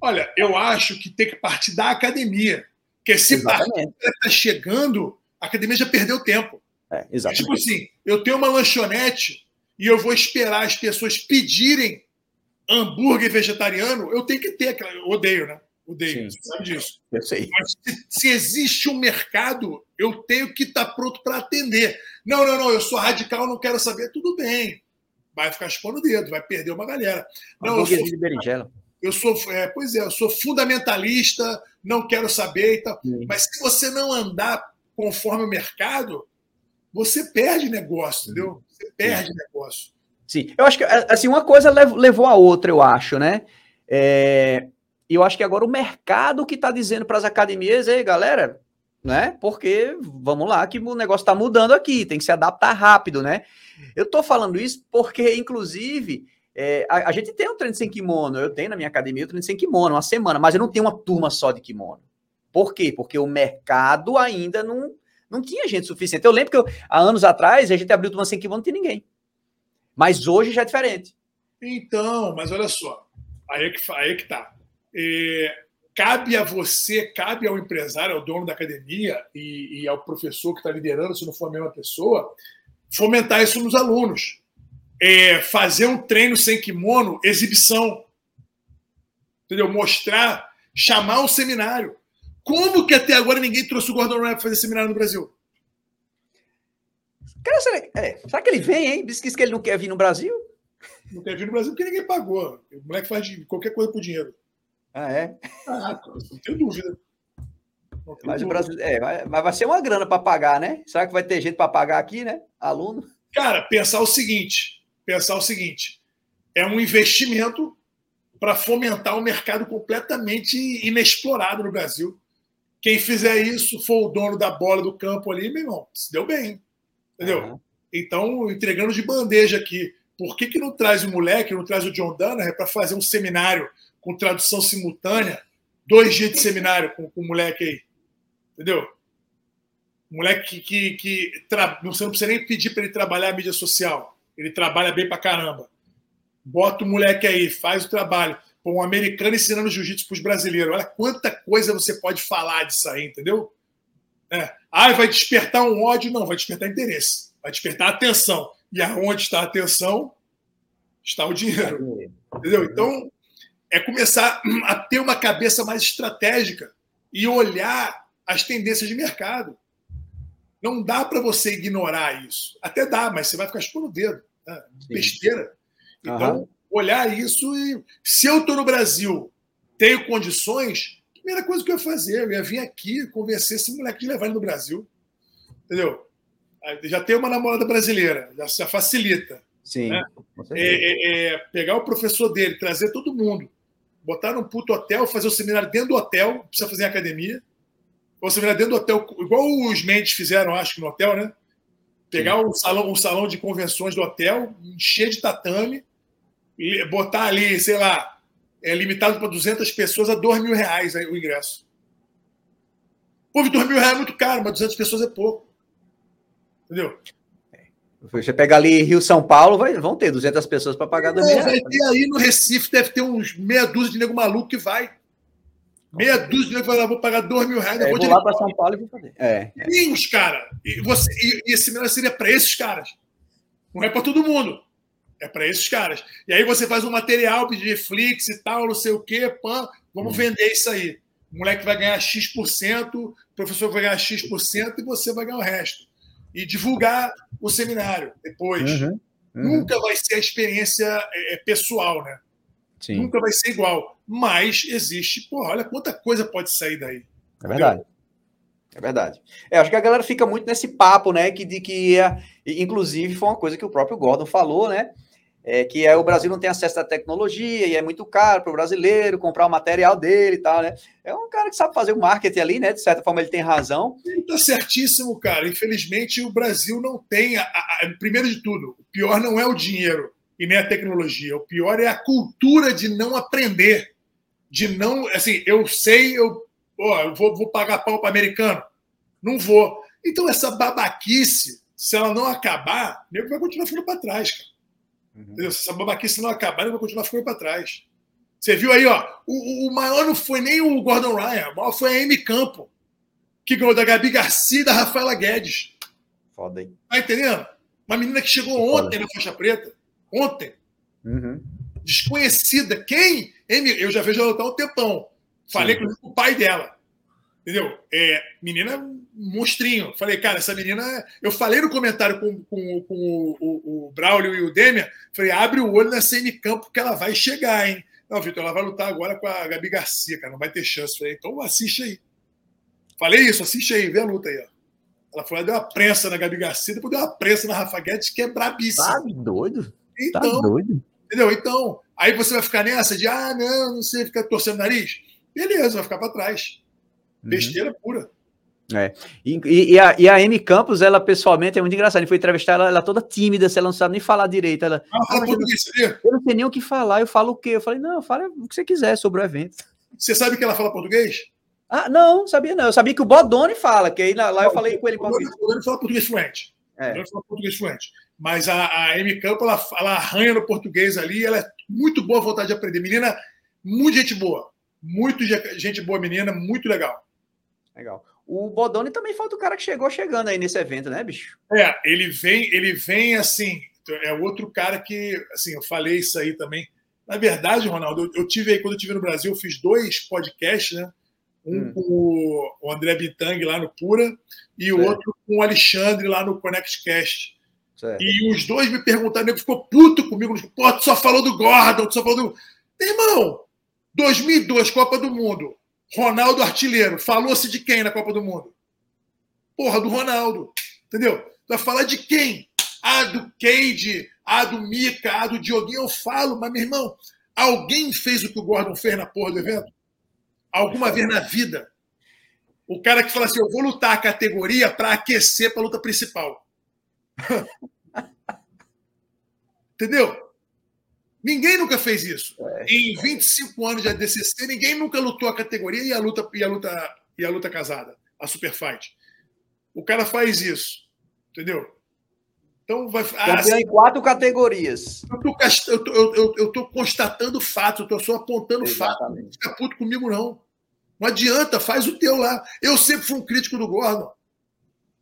Olha, eu acho que tem que partir da academia. Porque se está chegando, a academia já perdeu tempo. É, exatamente. Tipo assim, eu tenho uma lanchonete e eu vou esperar as pessoas pedirem hambúrguer vegetariano, eu tenho que ter aquela. Eu odeio, né? Odeio, Sim. sabe disso. Eu sei. Mas se, se existe um mercado, eu tenho que estar tá pronto para atender. Não, não, não, eu sou radical, não quero saber. Tudo bem. Vai ficar expondo o dedo, vai perder uma galera. Não, eu sou, de berinjela. Eu sou, é, pois é, eu sou fundamentalista, não quero saber e tal. Sim. Mas se você não andar conforme o mercado, você perde negócio, entendeu? Você perde Sim. negócio. Sim, eu acho que assim, uma coisa levou a outra, eu acho, né? É, eu acho que agora o mercado que está dizendo para as academias, ei, galera, né? Porque vamos lá, que o negócio está mudando aqui, tem que se adaptar rápido, né? Eu estou falando isso porque, inclusive, é, a, a, gente tem um treino sem kimono, eu tenho na minha academia o treino sem kimono, uma semana, mas eu não tenho uma turma só de kimono. Por quê? Porque o mercado ainda não, não tinha gente suficiente. Eu lembro que eu, há anos atrás a gente abriu turma sem kimono, não tinha ninguém. Mas hoje já é diferente. Então, mas olha só, aí é que, aí é que tá. É, cabe a você, cabe ao empresário, ao dono da academia e, e ao professor que está liderando, se não for a mesma pessoa, fomentar isso nos alunos. É, fazer um treino sem kimono, exibição. Entendeu? Mostrar, chamar um seminário. Como que até agora ninguém trouxe o Gordon para fazer seminário no Brasil? Cara, será, é, será, que ele vem, hein? Diz que ele não quer vir no Brasil? Não quer vir no Brasil porque ninguém pagou. O moleque faz de qualquer coisa por dinheiro. Ah, é? Ah, não tenho dúvida. Não tenho mas, dúvida. O Brasil, é, mas vai ser uma grana para pagar, né? Será que vai ter gente para pagar aqui, né? Aluno? Cara, pensar o seguinte: pensar o seguinte. É um investimento para fomentar um mercado completamente inexplorado no Brasil. Quem fizer isso for o dono da bola do campo ali, meu irmão, se deu bem. Entendeu? Uhum. Então, entregando de bandeja aqui. Por que, que não traz o moleque, não traz o John Dunner para fazer um seminário com tradução simultânea? Dois dias de seminário com, com o moleque aí. Entendeu? moleque que, que, que tra... você não precisa nem pedir para ele trabalhar a mídia social. Ele trabalha bem para caramba. Bota o moleque aí, faz o trabalho. Pô, um americano ensinando jiu-jitsu para os brasileiros. Olha quanta coisa você pode falar disso aí, entendeu? É. Ah, vai despertar um ódio? Não, vai despertar interesse. Vai despertar atenção. E aonde está a atenção, está o dinheiro. Entendeu? Então, é começar a ter uma cabeça mais estratégica e olhar as tendências de mercado. Não dá para você ignorar isso. Até dá, mas você vai ficar expondo o dedo. Né? Besteira. Então, olhar isso e. Se eu estou no Brasil, tenho condições, Primeira coisa que eu ia fazer, eu ia vir aqui convencer esse moleque de levar ele no Brasil. Entendeu? Já tem uma namorada brasileira, já, já facilita. Sim. Né? É, é, é, pegar o professor dele, trazer todo mundo, botar num puto hotel, fazer o seminário dentro do hotel, precisa fazer academia. Ou seminário dentro do hotel, igual os Mendes fizeram, acho que no hotel, né? Pegar um salão, um salão de convenções do hotel, encher de tatame, e botar ali, sei lá, é limitado para 200 pessoas a 2 mil reais o ingresso. Pô, 2 mil reais é muito caro, mas 200 pessoas é pouco. Entendeu? Você pega ali Rio São Paulo, vai, vão ter 200 pessoas para pagar 2 mil reais. Vai ter aí no Recife, deve ter uns meia dúzia de nego maluco que vai. Meia dúzia de nego vai lá, vou pagar 2 mil reais. É, vou, vou lá para São Paulo e vou fazer. É, é. E os caras. E, você, e, e esse seminário seria para esses caras. Não é para todo mundo. É para esses caras. E aí você faz um material de Netflix e tal, não sei o quê, pã, vamos hum. vender isso aí. O moleque vai ganhar X%, o professor vai ganhar X% e você vai ganhar o resto. E divulgar o seminário depois. Uhum, uhum. Nunca vai ser a experiência é, é, pessoal, né? Sim. Nunca vai ser igual. Mas existe, porra, olha quanta coisa pode sair daí. É verdade. É verdade. É, acho que a galera fica muito nesse papo, né? Que, de que, ia, inclusive, foi uma coisa que o próprio Gordon falou, né? É, que é, o Brasil não tem acesso à tecnologia e é muito caro para o brasileiro comprar o material dele e tal, né? É um cara que sabe fazer o marketing ali, né? De certa forma, ele tem razão. Está certíssimo, cara. Infelizmente, o Brasil não tem. A, a, primeiro de tudo, o pior não é o dinheiro e nem a tecnologia. O pior é a cultura de não aprender. de não. Assim, eu sei, eu, eu vou, vou pagar pau para americano. Não vou. Então, essa babaquice, se ela não acabar, o nego vai continuar ficando para trás, cara. Uhum. Se essa babaquice não acabar, ele vai continuar ficando para trás. Você viu aí, ó, o, o, maior não foi nem o Gordon Ryan, o maior foi a Amy Campo, que ganhou da Gabi Garcia e da Rafaela Guedes. Foda, hein? Tá entendendo? Uma menina que chegou ontem na faixa preta. Ontem. Uhum. Desconhecida. Quem? Amy, eu já vejo ela há um tempão. Falei Sim. com o pai dela. Entendeu? É, menina monstrinho. Falei, cara, essa menina. Eu falei no comentário com, com, com o, o, o, Braulio e o Demian. Falei, abre o olho nessa N Campo que ela vai chegar, hein? Não, Vitor, ela vai lutar agora com a Gabi Garcia, cara. Não vai ter chance. Falei, então assiste aí. Falei isso, assiste aí, vê a luta aí, ó. Ela foi lá, deu uma prensa na Gabi Garcia, depois deu uma prensa na Rafa Guedes, que é brabíssima. Tá doido? Tá então, tá doido? Entendeu? Então, aí você vai ficar nessa de, ah, não, não sei, ficar torcendo o nariz. Beleza, vai ficar para trás. Uhum. Besteira pura. É. E, e, a, e a Amy Campos, ela pessoalmente é muito engraçada. Ele foi entrevistar ela, ela toda tímida, se ela não sabe nem falar direito. Ela, ah, fala ah, português, eu, eu não sei nem o que falar. Eu falo o quê? Eu falei, não, fala o que você quiser sobre o evento. Você sabe que ela fala português? Ah, não, sabia não. Eu sabia que o Bodoni fala, que aí lá, lá eu falei com ele. O Bodoni fala português fluente. É. Ele fala português fluente. Mas a, a Amy Campos, ela, ela arranha no português ali, ela é muito boa vontade de aprender. Menina, muito gente boa. Muito gente boa, menina, muito legal. Legal. O Bodoni também foi do cara que chegou chegando aí nesse evento, né, bicho? É, ele vem, ele vem assim, é outro cara que, assim, eu falei isso aí também. Na verdade, Ronaldo, eu, eu tive aí, quando eu estive no Brasil, eu fiz dois podcasts, né? Um hum. com o André Bitang lá no Pura e o outro com o Alexandre lá no ConnectCast. Certo. E os dois me perguntaram, ele ficou puto comigo. Pô, tu só falou do Gordon, tu só falou do. Irmão, 2002, Copa do Mundo. Ronaldo artilheiro. Falou-se de quem na Copa do Mundo? Porra, do Ronaldo. Entendeu? Vai falar de quem? Ah, do Cade, ah, do Mika, ah, do Dioguinho. Eu falo, mas, meu irmão, alguém fez o que o Gordon fez na porra do evento? Alguma vez na vida? O cara que fala assim: eu vou lutar a categoria para aquecer para a luta principal. Entendeu? Ninguém nunca fez isso. É. Em 25 anos de ADCC, ninguém nunca lutou a categoria e a luta e a luta e a luta casada, a super fight. O cara faz isso, entendeu? Então vai ah, assim, em quatro categorias. Eu tô, eu, eu, eu tô constatando fatos, eu tô só apontando fatos. Não fica puto comigo, não. Não adianta, faz o teu lá. Eu sempre fui um crítico do Gordon.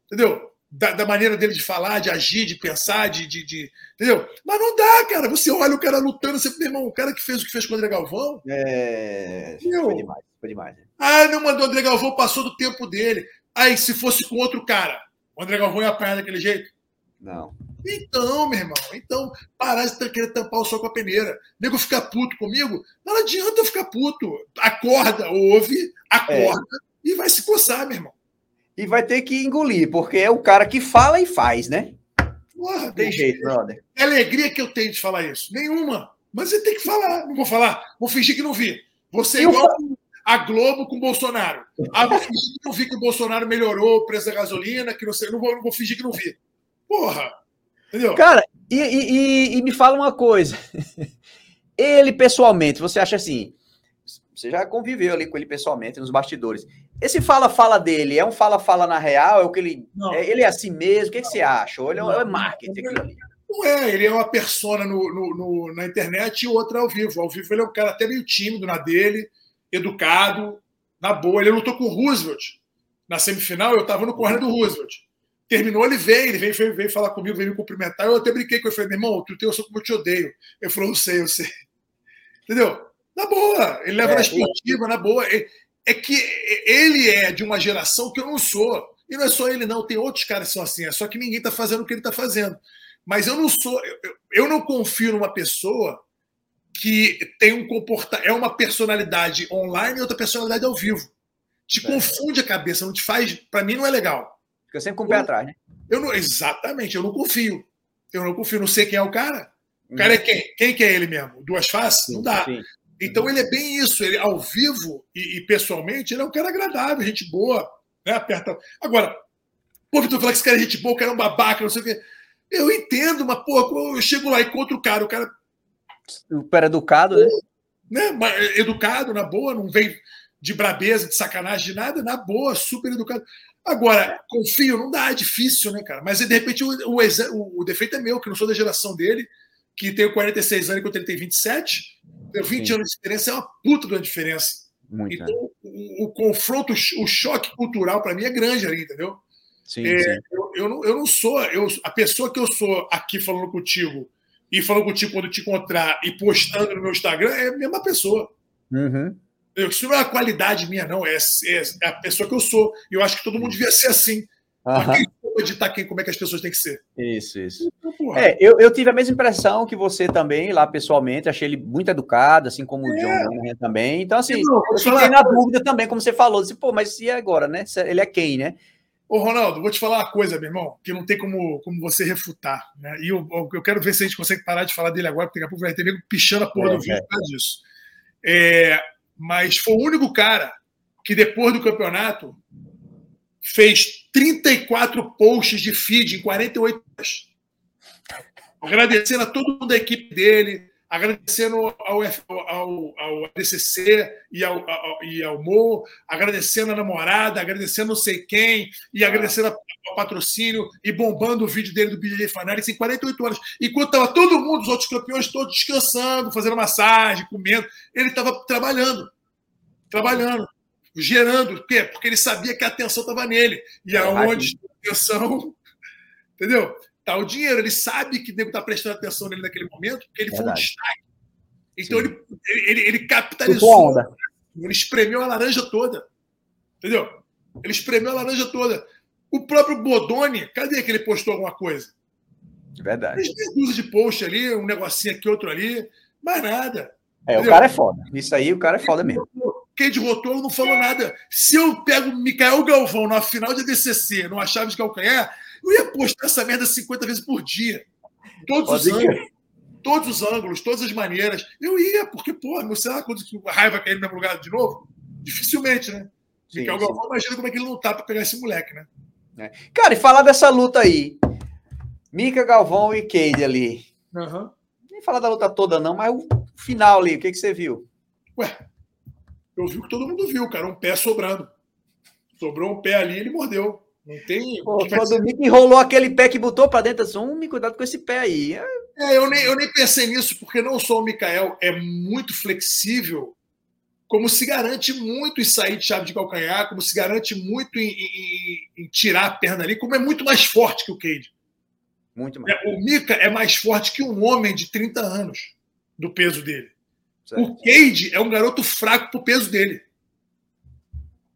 Entendeu? Da, da, maneira dele de falar, de agir, de pensar, de, de, de, Entendeu? Mas não dá, cara. Você olha o cara lutando, você, meu irmão, o cara que fez o que fez com o André Galvão. É. Meu, foi demais, foi demais. Ah, não mandou o André Galvão, passou do tempo dele. Aí, se fosse com outro cara, o André Galvão ia apanhar daquele jeito? Não. Então, meu irmão, então parar de querer tampar o sol com a peneira. nego ficar puto comigo, não adianta ficar puto. Acorda, ouve, acorda é. e vai se coçar, meu irmão e vai ter que engolir, porque é o cara que fala e faz, né? Porra, tem jeito, brother. É alegria que eu tenho de falar isso. Nenhuma. Mas você tem que falar. Não vou falar. Vou fingir que não vi. Você igual a Globo com o Bolsonaro. Ah, vou fingir que não vi que o Bolsonaro melhorou o preço da gasolina, que não sei. Não vou, não vou fingir que não vi. Porra. Entendeu? Cara, e, e, e me fala uma coisa. Ele, pessoalmente, você acha assim, você já conviveu ali com ele pessoalmente nos bastidores. Esse fala-fala dele é um fala-fala na real? É o que ele. É, ele é assim mesmo? O que, que você acha? Ou ele é, é marketing aquilo ali? Não é, ele é uma persona no, no, no, na internet e outra ao vivo. Ao vivo ele é um cara até meio tímido na dele, educado, na boa. Ele lutou com o Roosevelt. Na semifinal, eu estava no corner do Roosevelt. Terminou, ele veio, ele veio, veio, veio falar comigo, veio me cumprimentar. Eu até brinquei com ele. Falei, meu irmão, tu tem eu sou como eu te odeio. Ele falou, eu sei, eu sei. Entendeu? Na boa, ele leva é, na esportiva, na boa. É, é que ele é de uma geração que eu não sou. E não é só ele, não. Tem outros caras que são assim. É só que ninguém está fazendo o que ele está fazendo. Mas eu não sou. Eu, eu não confio numa pessoa que tem um comportamento. É uma personalidade online e outra personalidade ao vivo. Te é. confunde a cabeça, não te faz. Para mim, não é legal. Fica sempre com o pé atrás, né? Eu não, exatamente, eu não confio. Eu não confio, não sei quem é o cara. O cara é quem? Quem que é ele mesmo? Duas faces? Sim, não dá. Sim. Então ele é bem isso, ele ao vivo e, e, pessoalmente, ele é um cara agradável, gente boa, né? Aperta. Agora, pô, Vitor falar que esse cara é gente boa, que era um babaca, não sei o quê. Eu entendo, mas, pô, eu chego lá e encontro o cara, o cara. Super educado, né? né? Educado, na boa, não vem de brabeza, de sacanagem, de nada, na boa, super educado. Agora, confio, não dá, é difícil, né, cara? Mas de repente o, o, o, o defeito é meu, que não sou da geração dele, que tenho 46 anos e ele tem 27. Tenho 20 Sim. anos de diferença, é uma puta de uma diferença. Muito, então, né? o, o, confronto, o choque cultural para mim é grande ali, entendeu? Sim, é, sim. Eu, eu, não, eu não sou. Eu, a pessoa que eu sou aqui falando contigo e falando contigo quando te encontrar e postando no meu Instagram é a mesma pessoa. Uhum. Isso não é a qualidade minha, não. É, é, é, a pessoa que eu sou. E eu acho que todo mundo devia ser assim. Uhum. Editar quem, como é que as pessoas têm que ser. Isso, isso. Então, é, eu, eu tive a mesma impressão que você também, lá pessoalmente. Achei ele muito educado, assim como é. o John Monahan também. Então, assim, não, eu fiquei na dúvida também, como você falou. Disse, Pô, mas e agora, né? Ele é quem, né? Ô, Ronaldo, vou te falar uma coisa, meu irmão, que não tem como, como você refutar. Né? E eu, eu quero ver se a gente consegue parar de falar dele agora, porque daqui a pouco vai ter nego pichando a porra é, do vídeo é. por causa disso. É, mas foi o único cara que depois do campeonato fez 34 posts de feed em 48 horas. Agradecendo a todo mundo da equipe dele, agradecendo ao, ao, ao ADCC e ao, ao, e ao Mo, agradecendo a namorada, agradecendo não sei quem, e agradecendo ao patrocínio, e bombando o vídeo dele do BJ Fanatics em 48 horas. Enquanto estava todo mundo, os outros campeões todos descansando, fazendo massagem, comendo, ele estava trabalhando. Trabalhando gerando. Por quê? Porque ele sabia que a atenção estava nele. E é, aonde a atenção. Entendeu? Tá o dinheiro. Ele sabe que o nego está prestando atenção nele naquele momento, porque ele Verdade. foi um destaque. Então ele, ele, ele capitalizou. Ele espremeu a laranja toda. Entendeu? Ele espremeu a laranja toda. O próprio Bodoni, cadê que ele postou alguma coisa? Verdade. Ele de post ali, um negocinho aqui, outro ali, mais nada. É, entendeu? o cara é foda. Isso aí, o cara é foda mesmo. Cade Rotolo não falou nada. Se eu pego Mikael Galvão na final de ADCC, numa chave de calcanhar, eu ia postar essa merda 50 vezes por dia. Todos Pode os ângulos. Todos os ângulos, todas as maneiras. Eu ia, porque, pô, não sei lá quando a raiva cair no mesmo lugar de novo. Dificilmente, né? Sim, Mikael sim. Galvão, imagina como é que ele não tá pra pegar esse moleque, né? É. Cara, e falar dessa luta aí. Mika Galvão e Cade ali. Uhum. Nem falar da luta toda, não, mas o final ali, o que, que você viu? Ué, eu vi o que todo mundo viu, cara, um pé sobrando. Sobrou um pé ali ele mordeu. Não tem. Pô, quando o Mick enrolou aquele pé que botou para dentro, assim, um, cuidado com esse pé aí. É, eu nem, eu nem pensei nisso, porque não só o Mikael é muito flexível, como se garante muito em sair de chave de calcanhar, como se garante muito em, em, em tirar a perna ali, como é muito mais forte que o Cade. Muito mais. É, o Mika é mais forte que um homem de 30 anos do peso dele. Certo. O Cade é um garoto fraco pro peso dele.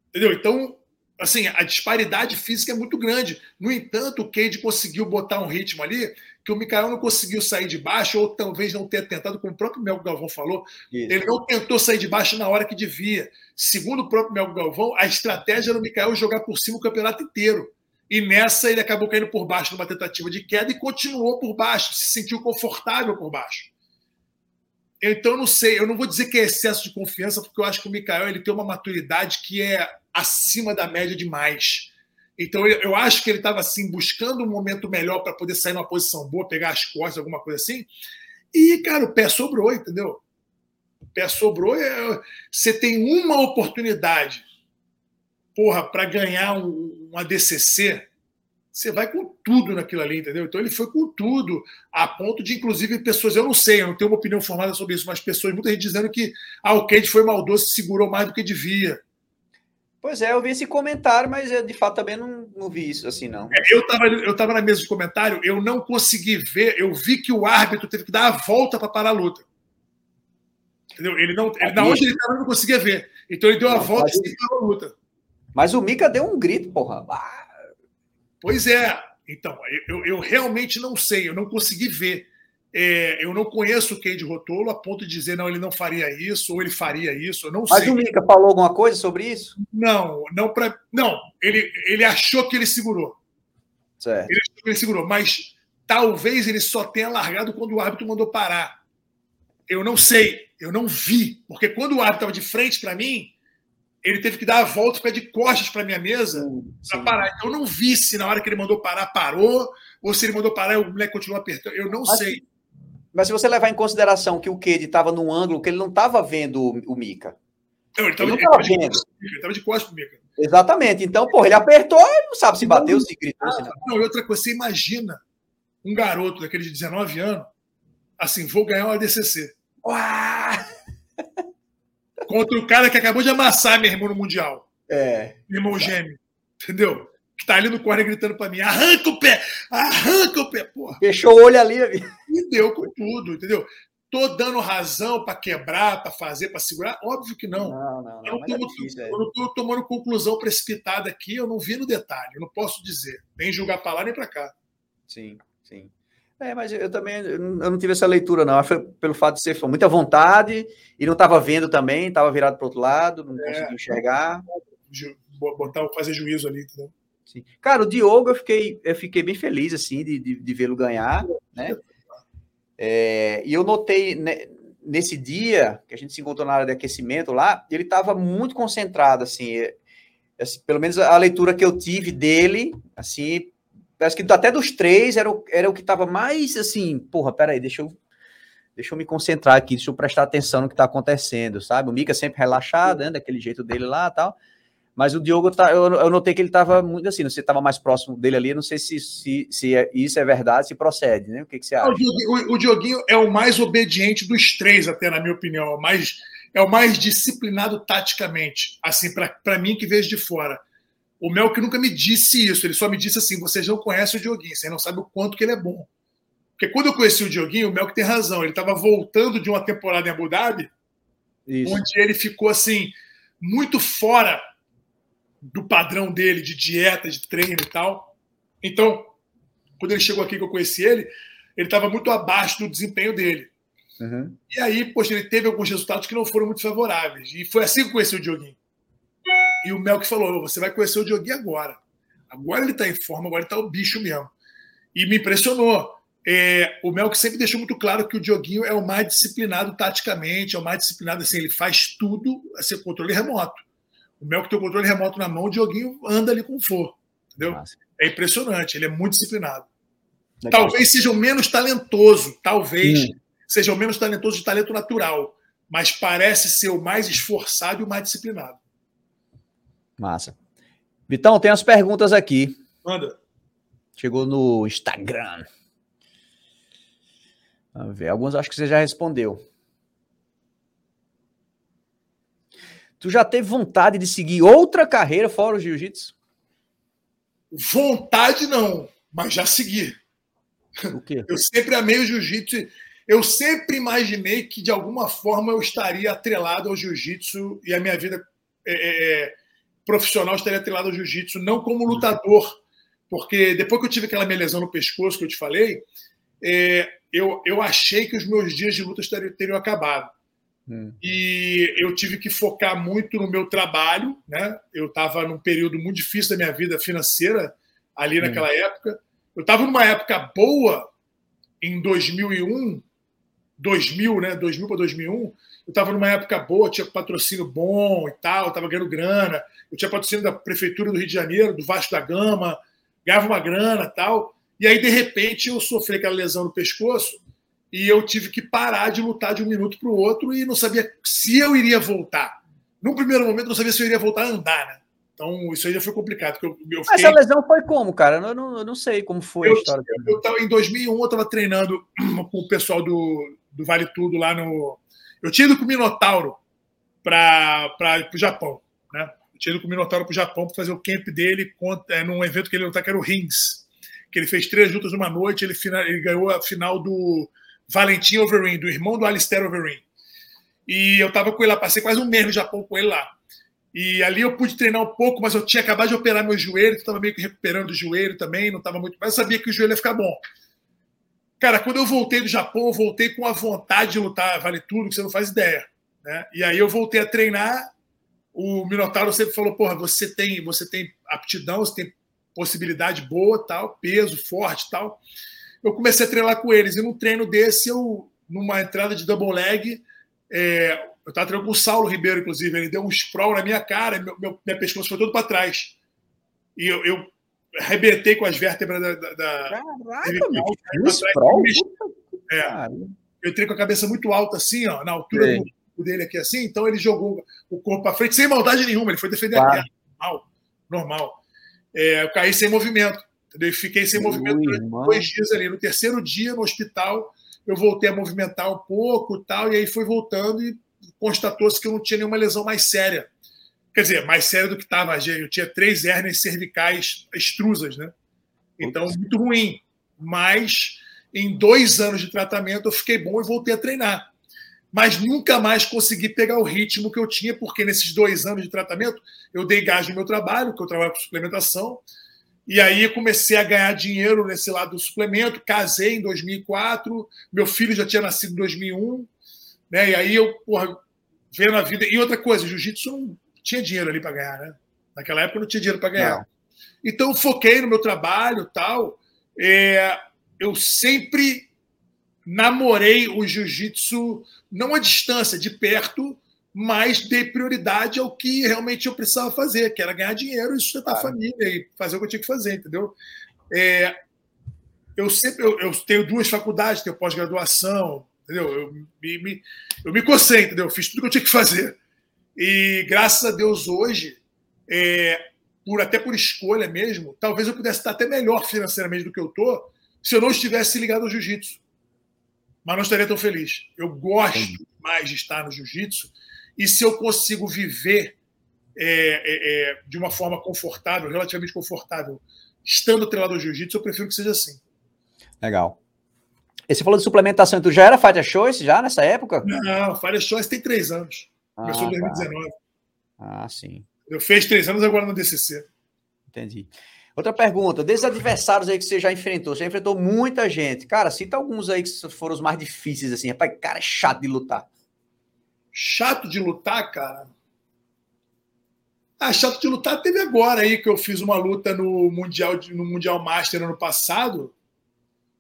Entendeu? Então, assim, a disparidade física é muito grande. No entanto, o Cade conseguiu botar um ritmo ali que o Mikael não conseguiu sair de baixo, ou talvez não tenha tentado, como o próprio Melgo Galvão falou, Isso. ele não tentou sair de baixo na hora que devia. Segundo o próprio Melgo Galvão, a estratégia do Mikael jogar por cima o campeonato inteiro. E nessa ele acabou caindo por baixo numa tentativa de queda e continuou por baixo, se sentiu confortável por baixo. Então, não sei, eu não vou dizer que é excesso de confiança, porque eu acho que o Mikael ele tem uma maturidade que é acima da média demais. Então, eu acho que ele estava assim, buscando um momento melhor para poder sair numa posição boa, pegar as costas, alguma coisa assim. E, cara, o pé sobrou, entendeu? O pé sobrou. É, você tem uma oportunidade, porra, para ganhar um, um ADCC você vai com tudo naquilo ali, entendeu? Então ele foi com tudo, a ponto de, inclusive, pessoas, eu não sei, eu não tenho uma opinião formada sobre isso, mas pessoas, muita gente dizendo que ah, o Cade foi maldoso, segurou mais do que devia. Pois é, eu vi esse comentário, mas de fato também não, não vi isso assim, não. É, eu estava eu tava na mesa de comentário, eu não consegui ver, eu vi que o árbitro teve que dar a volta para parar a luta. Entendeu? Ele não, ele, da onde ele estava, eu não conseguia ver. Então ele deu a não, volta e parou a luta. Mas o Mika deu um grito, porra. Ah, Pois é. Então, eu, eu realmente não sei, eu não consegui ver. É, eu não conheço o Cade Rotolo a ponto de dizer, não, ele não faria isso, ou ele faria isso, eu não Mas sei. Mas o Mika falou alguma coisa sobre isso? Não, não para. Não, ele, ele achou que ele segurou. Certo. Ele achou que ele segurou, mas talvez ele só tenha largado quando o árbitro mandou parar. Eu não sei, eu não vi, porque quando o árbitro estava de frente para mim, ele teve que dar a volta, ficar de costas para minha mesa para parar. Então, eu não vi se na hora que ele mandou parar, parou, ou se ele mandou parar e o moleque continuou apertando. Eu não mas, sei. Mas se você levar em consideração que o Ked estava num ângulo que ele não estava vendo o, o Mika. Não, ele estava vendo. Ele estava de costas pro Mika. Exatamente. Então, porra, ele apertou e não sabe se bateu, se gritou. Ah, se não. não, e outra coisa, você imagina um garoto daquele de 19 anos, assim, vou ganhar uma DCC. Uá! Contra o cara que acabou de amassar meu irmão no Mundial. É. Meu irmão gêmeo. Entendeu? Que tá ali no corner gritando pra mim: arranca o pé! Arranca o pé! Porra. Fechou o olho ali, E deu com tudo, entendeu? Tô dando razão para quebrar, para fazer, para segurar? Óbvio que não. Não, não, não. Eu não tô, é difícil, é. eu não tô tomando conclusão precipitada aqui, eu não vi no detalhe, eu não posso dizer. Nem julgar para lá nem para cá. Sim, sim. É, mas eu também eu não tive essa leitura, não. Foi pelo fato de ser com muita vontade e não estava vendo também, estava virado para outro lado, não é, conseguia enxergar. Botar, fazer juízo ali, entendeu? Sim. Cara, o Diogo, eu fiquei, eu fiquei bem feliz assim de, de, de vê-lo ganhar, né? É, e eu notei né, nesse dia que a gente se encontrou na área de aquecimento lá, ele estava muito concentrado, assim, é, assim, pelo menos a leitura que eu tive dele, assim, parece que até dos três era o, era o que estava mais assim, porra, peraí, deixa eu, deixa eu me concentrar aqui, deixa eu prestar atenção no que está acontecendo, sabe? O Mika sempre relaxado, né, daquele jeito dele lá tal. Mas o Diogo, tá, eu, eu notei que ele estava muito assim, você estava mais próximo dele ali, não sei se, se, se é, isso é verdade, se procede, né? O que, que você acha? O, o, Dioguinho é o mais obediente dos três, até na minha opinião, é o mais, é o mais disciplinado taticamente, assim, para mim que vejo de fora. O Mel que nunca me disse isso, ele só me disse assim: vocês não conhecem o Dioguinho, você não sabe o quanto que ele é bom. Porque quando eu conheci o Dioguinho, o Mel que tem razão, ele estava voltando de uma temporada em Abu Dhabi, isso. onde ele ficou assim, muito fora do padrão dele de dieta, de treino e tal. Então, quando ele chegou aqui que eu conheci ele, ele estava muito abaixo do desempenho dele. Uhum. E aí, poxa, ele teve alguns resultados que não foram muito favoráveis. E foi assim que eu conheci o Dioguinho. E o Mel que falou: você vai conhecer o Dioguinho agora. Agora ele está em forma, agora ele está o bicho mesmo. E me impressionou. É, o Mel que sempre deixou muito claro que o Dioguinho é o mais disciplinado taticamente, é o mais disciplinado, assim, ele faz tudo a ser controle remoto. O Mel que tem o controle remoto na mão, o Dioguinho anda ali com for. Entendeu? Nossa. É impressionante, ele é muito disciplinado. Legal. Talvez seja o menos talentoso, talvez seja o menos talentoso de talento natural, mas parece ser o mais esforçado e o mais disciplinado. Massa. Vitão, tem as perguntas aqui. Manda. Chegou no Instagram. Vamos ver. Alguns acho que você já respondeu. Tu já teve vontade de seguir outra carreira fora o jiu-jitsu? Vontade não, mas já segui. O quê? Eu sempre amei o jiu-jitsu. Eu sempre imaginei que de alguma forma eu estaria atrelado ao jiu-jitsu e a minha vida é, é, é profissional estaria atrelada ao jiu-jitsu, não como lutador. Porque depois que eu tive aquela minha lesão no pescoço que eu te falei, é, eu, eu achei que os meus dias de luta teriam, teriam acabado. Hum. E eu tive que focar muito no meu trabalho, né? Eu estava num período muito difícil da minha vida financeira ali hum. naquela época. Eu estava numa época boa em 2001, 2000, né? 2000 para 2001. Eu estava numa época boa, tinha patrocínio bom e tal, estava ganhando grana. Eu tinha patrocínio da prefeitura do Rio de Janeiro, do Vasco da Gama, ganhava uma grana tal. E aí, de repente, eu sofri aquela lesão no pescoço e eu tive que parar de lutar de um minuto para o outro e não sabia se eu iria voltar. No primeiro momento, não sabia se eu iria voltar a andar, né? Então, isso aí já foi complicado. Eu, eu fiquei... Essa lesão foi como, cara? Eu não, eu não sei como foi eu, a história. Eu, eu, em 2001, eu estava treinando com o pessoal do, do Vale Tudo lá no. Eu tinha ido com o Minotauro para o Japão, né? Eu tinha ido com o Minotauro para o Japão para fazer o camp dele contra, é, num evento que ele lutar, que era o Rings. Que ele fez três lutas numa noite, ele, ele ganhou a final do Valentim Overeem, do irmão do Alistair Overeem. E eu estava com ele lá, passei quase um mês no Japão com ele lá. E ali eu pude treinar um pouco, mas eu tinha acabado de operar meu joelho, estava meio que recuperando o joelho também, não estava muito. Mas eu sabia que o joelho ia ficar bom. Cara, quando eu voltei do Japão, eu voltei com a vontade de lutar, vale tudo, que você não faz ideia. Né? E aí eu voltei a treinar. O Minotauro sempre falou: porra, você tem, você tem aptidão, você tem possibilidade boa, tal, peso forte tal eu comecei a treinar com eles. E num treino desse, eu, numa entrada de double leg, é, eu estava treinando com o Saulo Ribeiro, inclusive. Ele deu um sprawl na minha cara, meu, meu, minha pescoço foi todo para trás. E eu, eu arrebentei com as vértebras da. da, da Caraca? É. eu entrei com a cabeça muito alta, assim, ó, na altura Sim. do dele aqui, assim. Então ele jogou o corpo para frente sem maldade nenhuma. Ele foi defender claro. a perna. Normal. Normal. É, eu caí sem movimento. Entendeu? E fiquei sem Ui, movimento durante irmão. dois dias ali. No terceiro dia, no hospital, eu voltei a movimentar um pouco tal, e aí foi voltando e constatou-se que eu não tinha nenhuma lesão mais séria. Quer dizer, mais séria do que estava. Eu tinha três hérnias cervicais extrusas, né? Então, muito ruim. Mas em dois anos de tratamento eu fiquei bom e voltei a treinar. Mas nunca mais consegui pegar o ritmo que eu tinha, porque nesses dois anos de tratamento eu dei gás no meu trabalho, que eu trabalho com suplementação, e aí comecei a ganhar dinheiro nesse lado do suplemento. Casei em 2004, meu filho já tinha nascido em 2001, né? E aí eu, porra, vendo a vida. E outra coisa, jiu-jitsu não tinha dinheiro ali para ganhar, né? Naquela época não tinha dinheiro para ganhar. Não. Então foquei no meu trabalho, tal. É, eu sempre namorei o jiu-jitsu não à distância, de perto, mas dei prioridade ao que realmente eu precisava fazer, que era ganhar dinheiro e sustentar a família e fazer o que eu tinha que fazer, entendeu? É, eu sempre eu, eu, tenho duas faculdades, tenho pós-graduação, entendeu? Eu me, me, eu me cocei, entendeu? Eu fiz tudo que eu tinha que fazer. E graças a Deus hoje, é, por até por escolha mesmo, talvez eu pudesse estar até melhor financeiramente do que eu estou se eu não estivesse ligado ao jiu-jitsu. Mas não estaria tão feliz. Eu gosto mais de estar no jiu-jitsu e se eu consigo viver é, é, é, de uma forma confortável, relativamente confortável, estando treinado ao jiu-jitsu, eu prefiro que seja assim. Legal. E você falou de suplementação, tu já era Fighter Choice já nessa época? Não, Fighter Choice tem três anos. Começou em 2019. Tá. Ah, sim. Eu fiz três anos agora no DCC. Entendi. Outra pergunta, desses adversários aí que você já enfrentou, você já enfrentou muita gente. Cara, cita alguns aí que foram os mais difíceis, assim. Rapaz, cara, é chato de lutar chato de lutar, cara. Ah, chato de lutar teve agora aí que eu fiz uma luta no Mundial, no Mundial Master ano passado.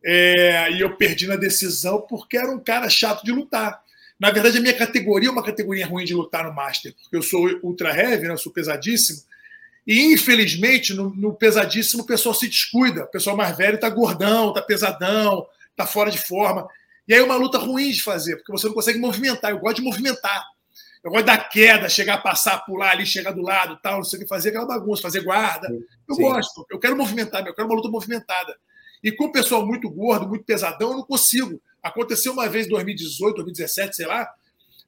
É, e eu perdi na decisão porque era um cara chato de lutar. Na verdade, a minha categoria é uma categoria ruim de lutar no Master, porque eu sou ultra heavy, né, eu sou pesadíssimo. E infelizmente, no, no, pesadíssimo, o pessoal se descuida. O pessoal mais velho tá gordão, tá pesadão, tá fora de forma. E aí é uma luta ruim de fazer, porque você não consegue movimentar. Eu gosto de movimentar. Eu gosto da queda, chegar, passar, pular ali, chegar do lado, tal, não sei o que, fazer aquela bagunça, fazer guarda. Eu Sim. gosto. Eu quero movimentar, eu quero uma luta movimentada. E com o pessoal muito gordo, muito pesadão, eu não consigo. Aconteceu uma vez em 2018, 2017, sei lá,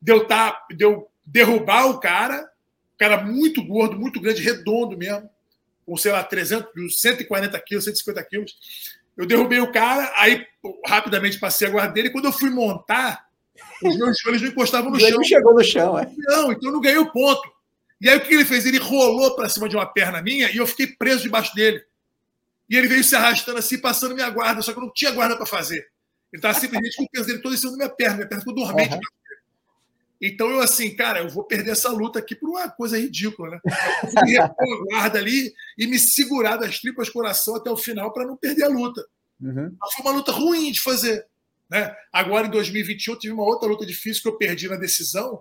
deu, tá, deu derrubar o cara, o cara muito gordo, muito grande, redondo mesmo, com, sei lá, 300, 140 quilos, 150 quilos. Eu derrubei o cara, aí rapidamente passei a guarda dele. E quando eu fui montar, os meus joelhos não encostavam no chão. Ele chegou no chão, é? Não, então eu não ganhei o ponto. E aí o que ele fez? Ele rolou para cima de uma perna minha e eu fiquei preso debaixo dele. E ele veio se arrastando assim, passando minha guarda, só que eu não tinha guarda para fazer. Ele estava simplesmente com o peso dele todo em cima da minha perna, minha perna ficou dormente. Uhum. Então eu assim, cara, eu vou perder essa luta aqui por uma coisa ridícula, né? Eu guarda ali e me segurar das tripas coração até o final para não perder a luta. Uhum. Mas foi uma luta ruim de fazer. Né? Agora, em 2021, tive uma outra luta difícil que eu perdi na decisão,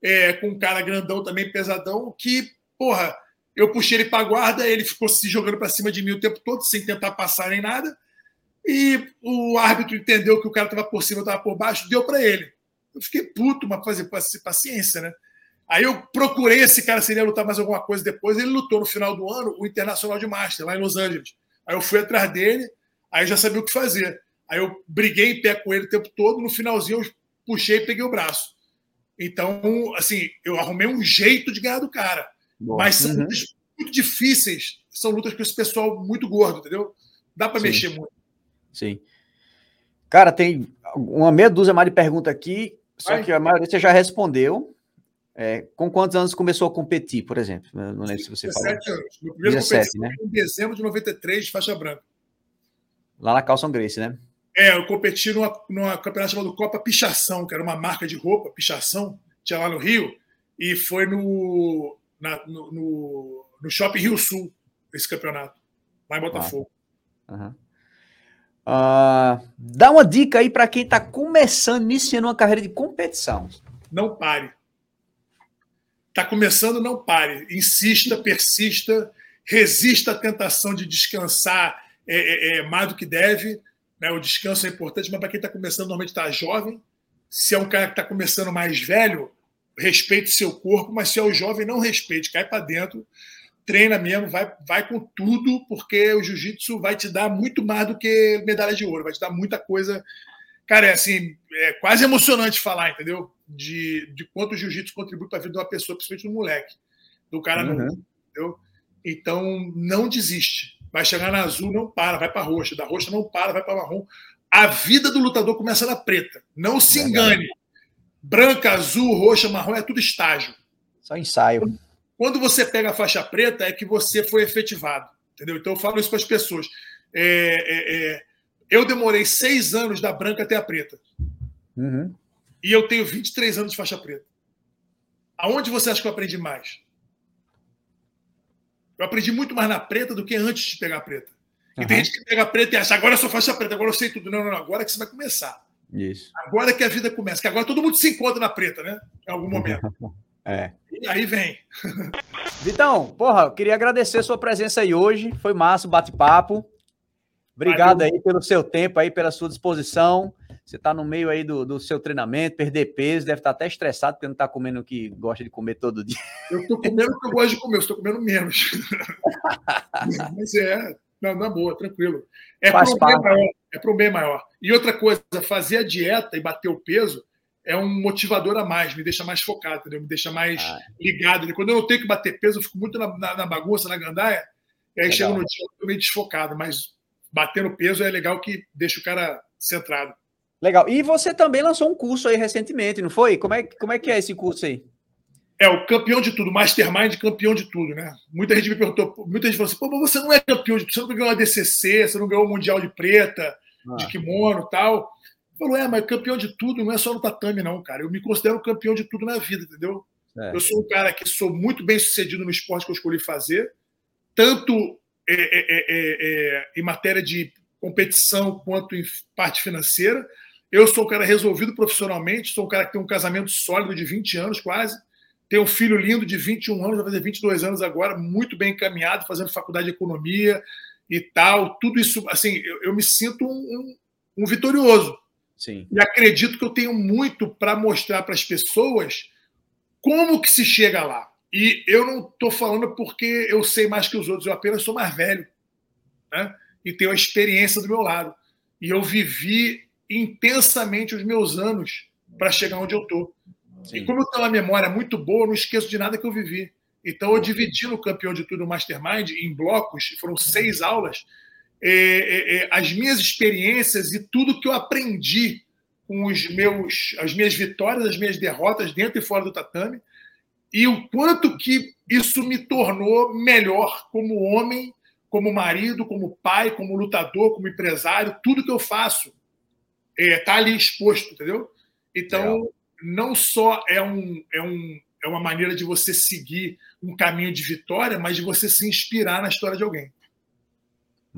é, com um cara grandão também, pesadão, que, porra, eu puxei ele para guarda, ele ficou se jogando para cima de mim o tempo todo, sem tentar passar nem nada. E o árbitro entendeu que o cara estava por cima, estava por baixo, deu para ele. Eu fiquei puto, mas fazer paciência, né? Aí eu procurei esse cara se ele ia lutar mais alguma coisa depois. Ele lutou no final do ano o Internacional de Master, lá em Los Angeles. Aí eu fui atrás dele, aí eu já sabia o que fazer. Aí eu briguei em pé com ele o tempo todo. No finalzinho eu puxei e peguei o braço. Então, assim, eu arrumei um jeito de ganhar do cara. Mas são uhum. lutas muito difíceis. São lutas com esse pessoal muito gordo, entendeu? Dá para mexer muito. Sim. Cara, tem uma meia dúzia mais de pergunta aqui. Só Vai. que a maioria você já respondeu. É, com quantos anos começou a competir, por exemplo? Eu não lembro se você 17 falou. anos. Meu primeiro 17, né? em dezembro de 93, faixa branca. Lá na Calção Grace, né? É, eu competi numa, numa campeonato chamado Copa Pichação, que era uma marca de roupa, Pichação, tinha lá no Rio, e foi no, na, no, no, no, Shopping Rio Sul, esse campeonato, lá em Botafogo. Ah. Uhum. Uh, dá uma dica aí para quem está começando, iniciando uma carreira de competição. Não pare. Está começando, não pare. Insista, persista, resista à tentação de descansar é, é, é mais do que deve. Né? O descanso é importante, mas para quem está começando, normalmente está jovem, Se é um cara que está começando mais velho, respeite seu corpo, mas se é o jovem, não respeite, cai para dentro, treina mesmo, vai, vai com tudo, porque o jiu-jitsu vai te dar muito mais do que medalha de ouro, vai te dar muita coisa. Cara, é assim, é quase emocionante falar, entendeu? De, de quanto o jiu-jitsu contribui para a vida de uma pessoa, principalmente do moleque, do cara uhum. novo, entendeu? Então, não desiste. Vai chegar na azul, não para, vai para roxa. Da roxa, não para, vai para marrom. A vida do lutador começa na preta. Não se engane. Branca, azul, roxa, marrom é tudo estágio. Só ensaio. Quando você pega a faixa preta, é que você foi efetivado. Entendeu? Então eu falo isso para as pessoas. É, é, é, eu demorei seis anos da branca até a preta. Uhum. E eu tenho 23 anos de faixa preta. Aonde você acha que eu aprendi mais? Eu aprendi muito mais na preta do que antes de pegar a preta. E uhum. tem gente que pega a preta e acha, agora eu sou faixa preta, agora eu sei tudo. Não, não, não, agora que você vai começar. Isso. Agora que a vida começa, que agora todo mundo se encontra na preta, né? Em algum momento. É. E aí vem. Vitão, porra, eu queria agradecer a sua presença aí hoje. Foi massa o bate-papo. Obrigado Valeu. aí pelo seu tempo aí, pela sua disposição. Você está no meio aí do, do seu treinamento, perder peso, deve estar tá até estressado porque não está comendo o que gosta de comer todo dia. Eu estou comendo o que eu gosto de comer, eu estou comendo menos. Mas é, não, na boa, tranquilo. É bem maior. É bem maior. E outra coisa, fazer a dieta e bater o peso é um motivador a mais, me deixa mais focado, entendeu? me deixa mais ah. ligado. Quando eu não tenho que bater peso, eu fico muito na, na, na bagunça, na gandaia, e aí chega no dia eu meio desfocado, mas batendo peso é legal que deixa o cara centrado. Legal. E você também lançou um curso aí recentemente, não foi? Como é, como é que é esse curso aí? É o campeão de tudo, Mastermind campeão de tudo, né? Muita gente me perguntou, muita gente falou assim: pô, mas você não é campeão de você não ganhou a DCC, você não ganhou o Mundial de Preta, ah. de kimono e tal. Falou, é, mas campeão de tudo não é só no tatame, não, cara. Eu me considero campeão de tudo na vida, entendeu? É. Eu sou um cara que sou muito bem sucedido no esporte que eu escolhi fazer, tanto é, é, é, é em matéria de competição quanto em parte financeira. Eu sou um cara resolvido profissionalmente, sou um cara que tem um casamento sólido de 20 anos quase, tenho um filho lindo de 21 anos, vai fazer 22 anos agora, muito bem encaminhado, fazendo faculdade de economia e tal. Tudo isso, assim, eu, eu me sinto um, um, um, vitorioso. Sim. E acredito que eu tenho muito para mostrar para as pessoas como que se chega lá. E eu não estou falando porque eu sei mais que os outros, eu apenas sou mais velho. Né? E tenho a experiência do meu lado. E eu vivi intensamente os meus anos para chegar onde eu estou. E como eu tenho uma memória muito boa, eu não esqueço de nada que eu vivi. Então, eu dividi no Campeão de Tudo Mastermind em blocos, foram seis aulas, é, é, é, as minhas experiências e tudo que eu aprendi com os meus, as minhas vitórias, as minhas derrotas dentro e fora do tatame, e o quanto que isso me tornou melhor como homem, como marido, como pai, como lutador, como empresário, tudo que eu faço está é, tá ali exposto, entendeu? Então, não só é, um, é, um, é uma maneira de você seguir um caminho de vitória, mas de você se inspirar na história de alguém.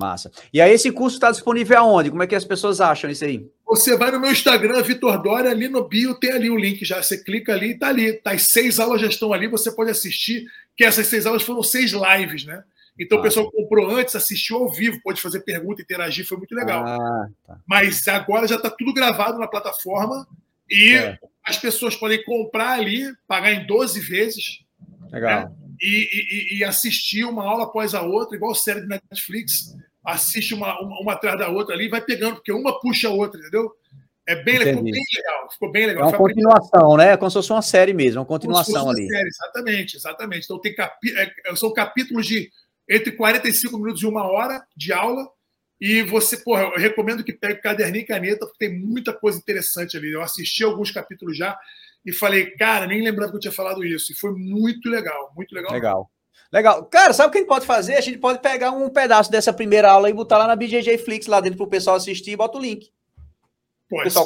Massa. E aí, esse curso está disponível aonde? Como é que as pessoas acham isso aí? Você vai no meu Instagram, Vitor Dória, ali no bio tem ali o link já. Você clica ali e tá ali. Tá, as seis aulas já estão ali, você pode assistir, que essas seis aulas foram seis lives, né? Então ah. o pessoal comprou antes, assistiu ao vivo, pode fazer pergunta, interagir, foi muito legal. Ah, tá. Mas agora já está tudo gravado na plataforma e é. as pessoas podem comprar ali, pagar em 12 vezes. Legal. Né? E, e, e, assistir uma aula após a outra, igual série de Netflix, assiste uma, uma, uma atrás da outra ali e vai pegando, porque uma puxa a outra, entendeu? É bem, ficou bem legal. Ficou bem legal. É uma continuação, né? É como se fosse uma série mesmo, uma continuação ali. Série, exatamente, exatamente. Então tem capi... É, são capítulos de entre 45 minutos e uma hora de aula. E você, porra, eu recomendo que pegue caderninho e caneta, porque tem muita coisa interessante ali. Eu assisti alguns capítulos já e falei, cara, nem lembrava que eu tinha falado isso. E foi muito legal, muito legal. Legal. Legal. Cara, sabe o que a gente pode fazer? A gente pode pegar um pedaço dessa primeira aula e botar lá na BJJ Flix, lá dentro, para o pessoal assistir e bota o link. Pode ser.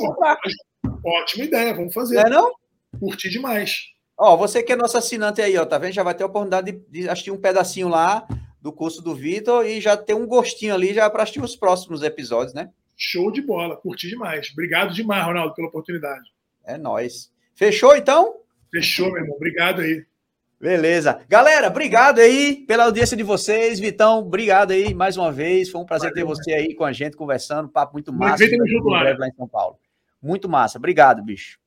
Ótima ideia, vamos fazer. É não? Curti demais. Ó, você que é nosso assinante aí, ó, tá vendo? Já vai ter a oportunidade de, de assistir um pedacinho lá do curso do Vitor e já ter um gostinho ali já para assistir os próximos episódios, né? Show de bola, curti demais. Obrigado demais, Ronaldo, pela oportunidade. É nós. Fechou então? Fechou, meu irmão. Obrigado aí. Beleza. Galera, obrigado aí pela audiência de vocês. Vitão, obrigado aí mais uma vez. Foi um prazer Valeu, ter você aí com a gente conversando. Papo muito massa. Mas no jogo lá. lá em São Paulo. Muito massa. Obrigado, bicho.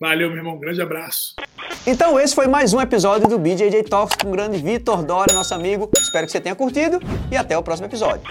Valeu, meu irmão. Um grande abraço. Então, esse foi mais um episódio do BJJ Talks com o grande Vitor Dória, nosso amigo. Espero que você tenha curtido e até o próximo episódio.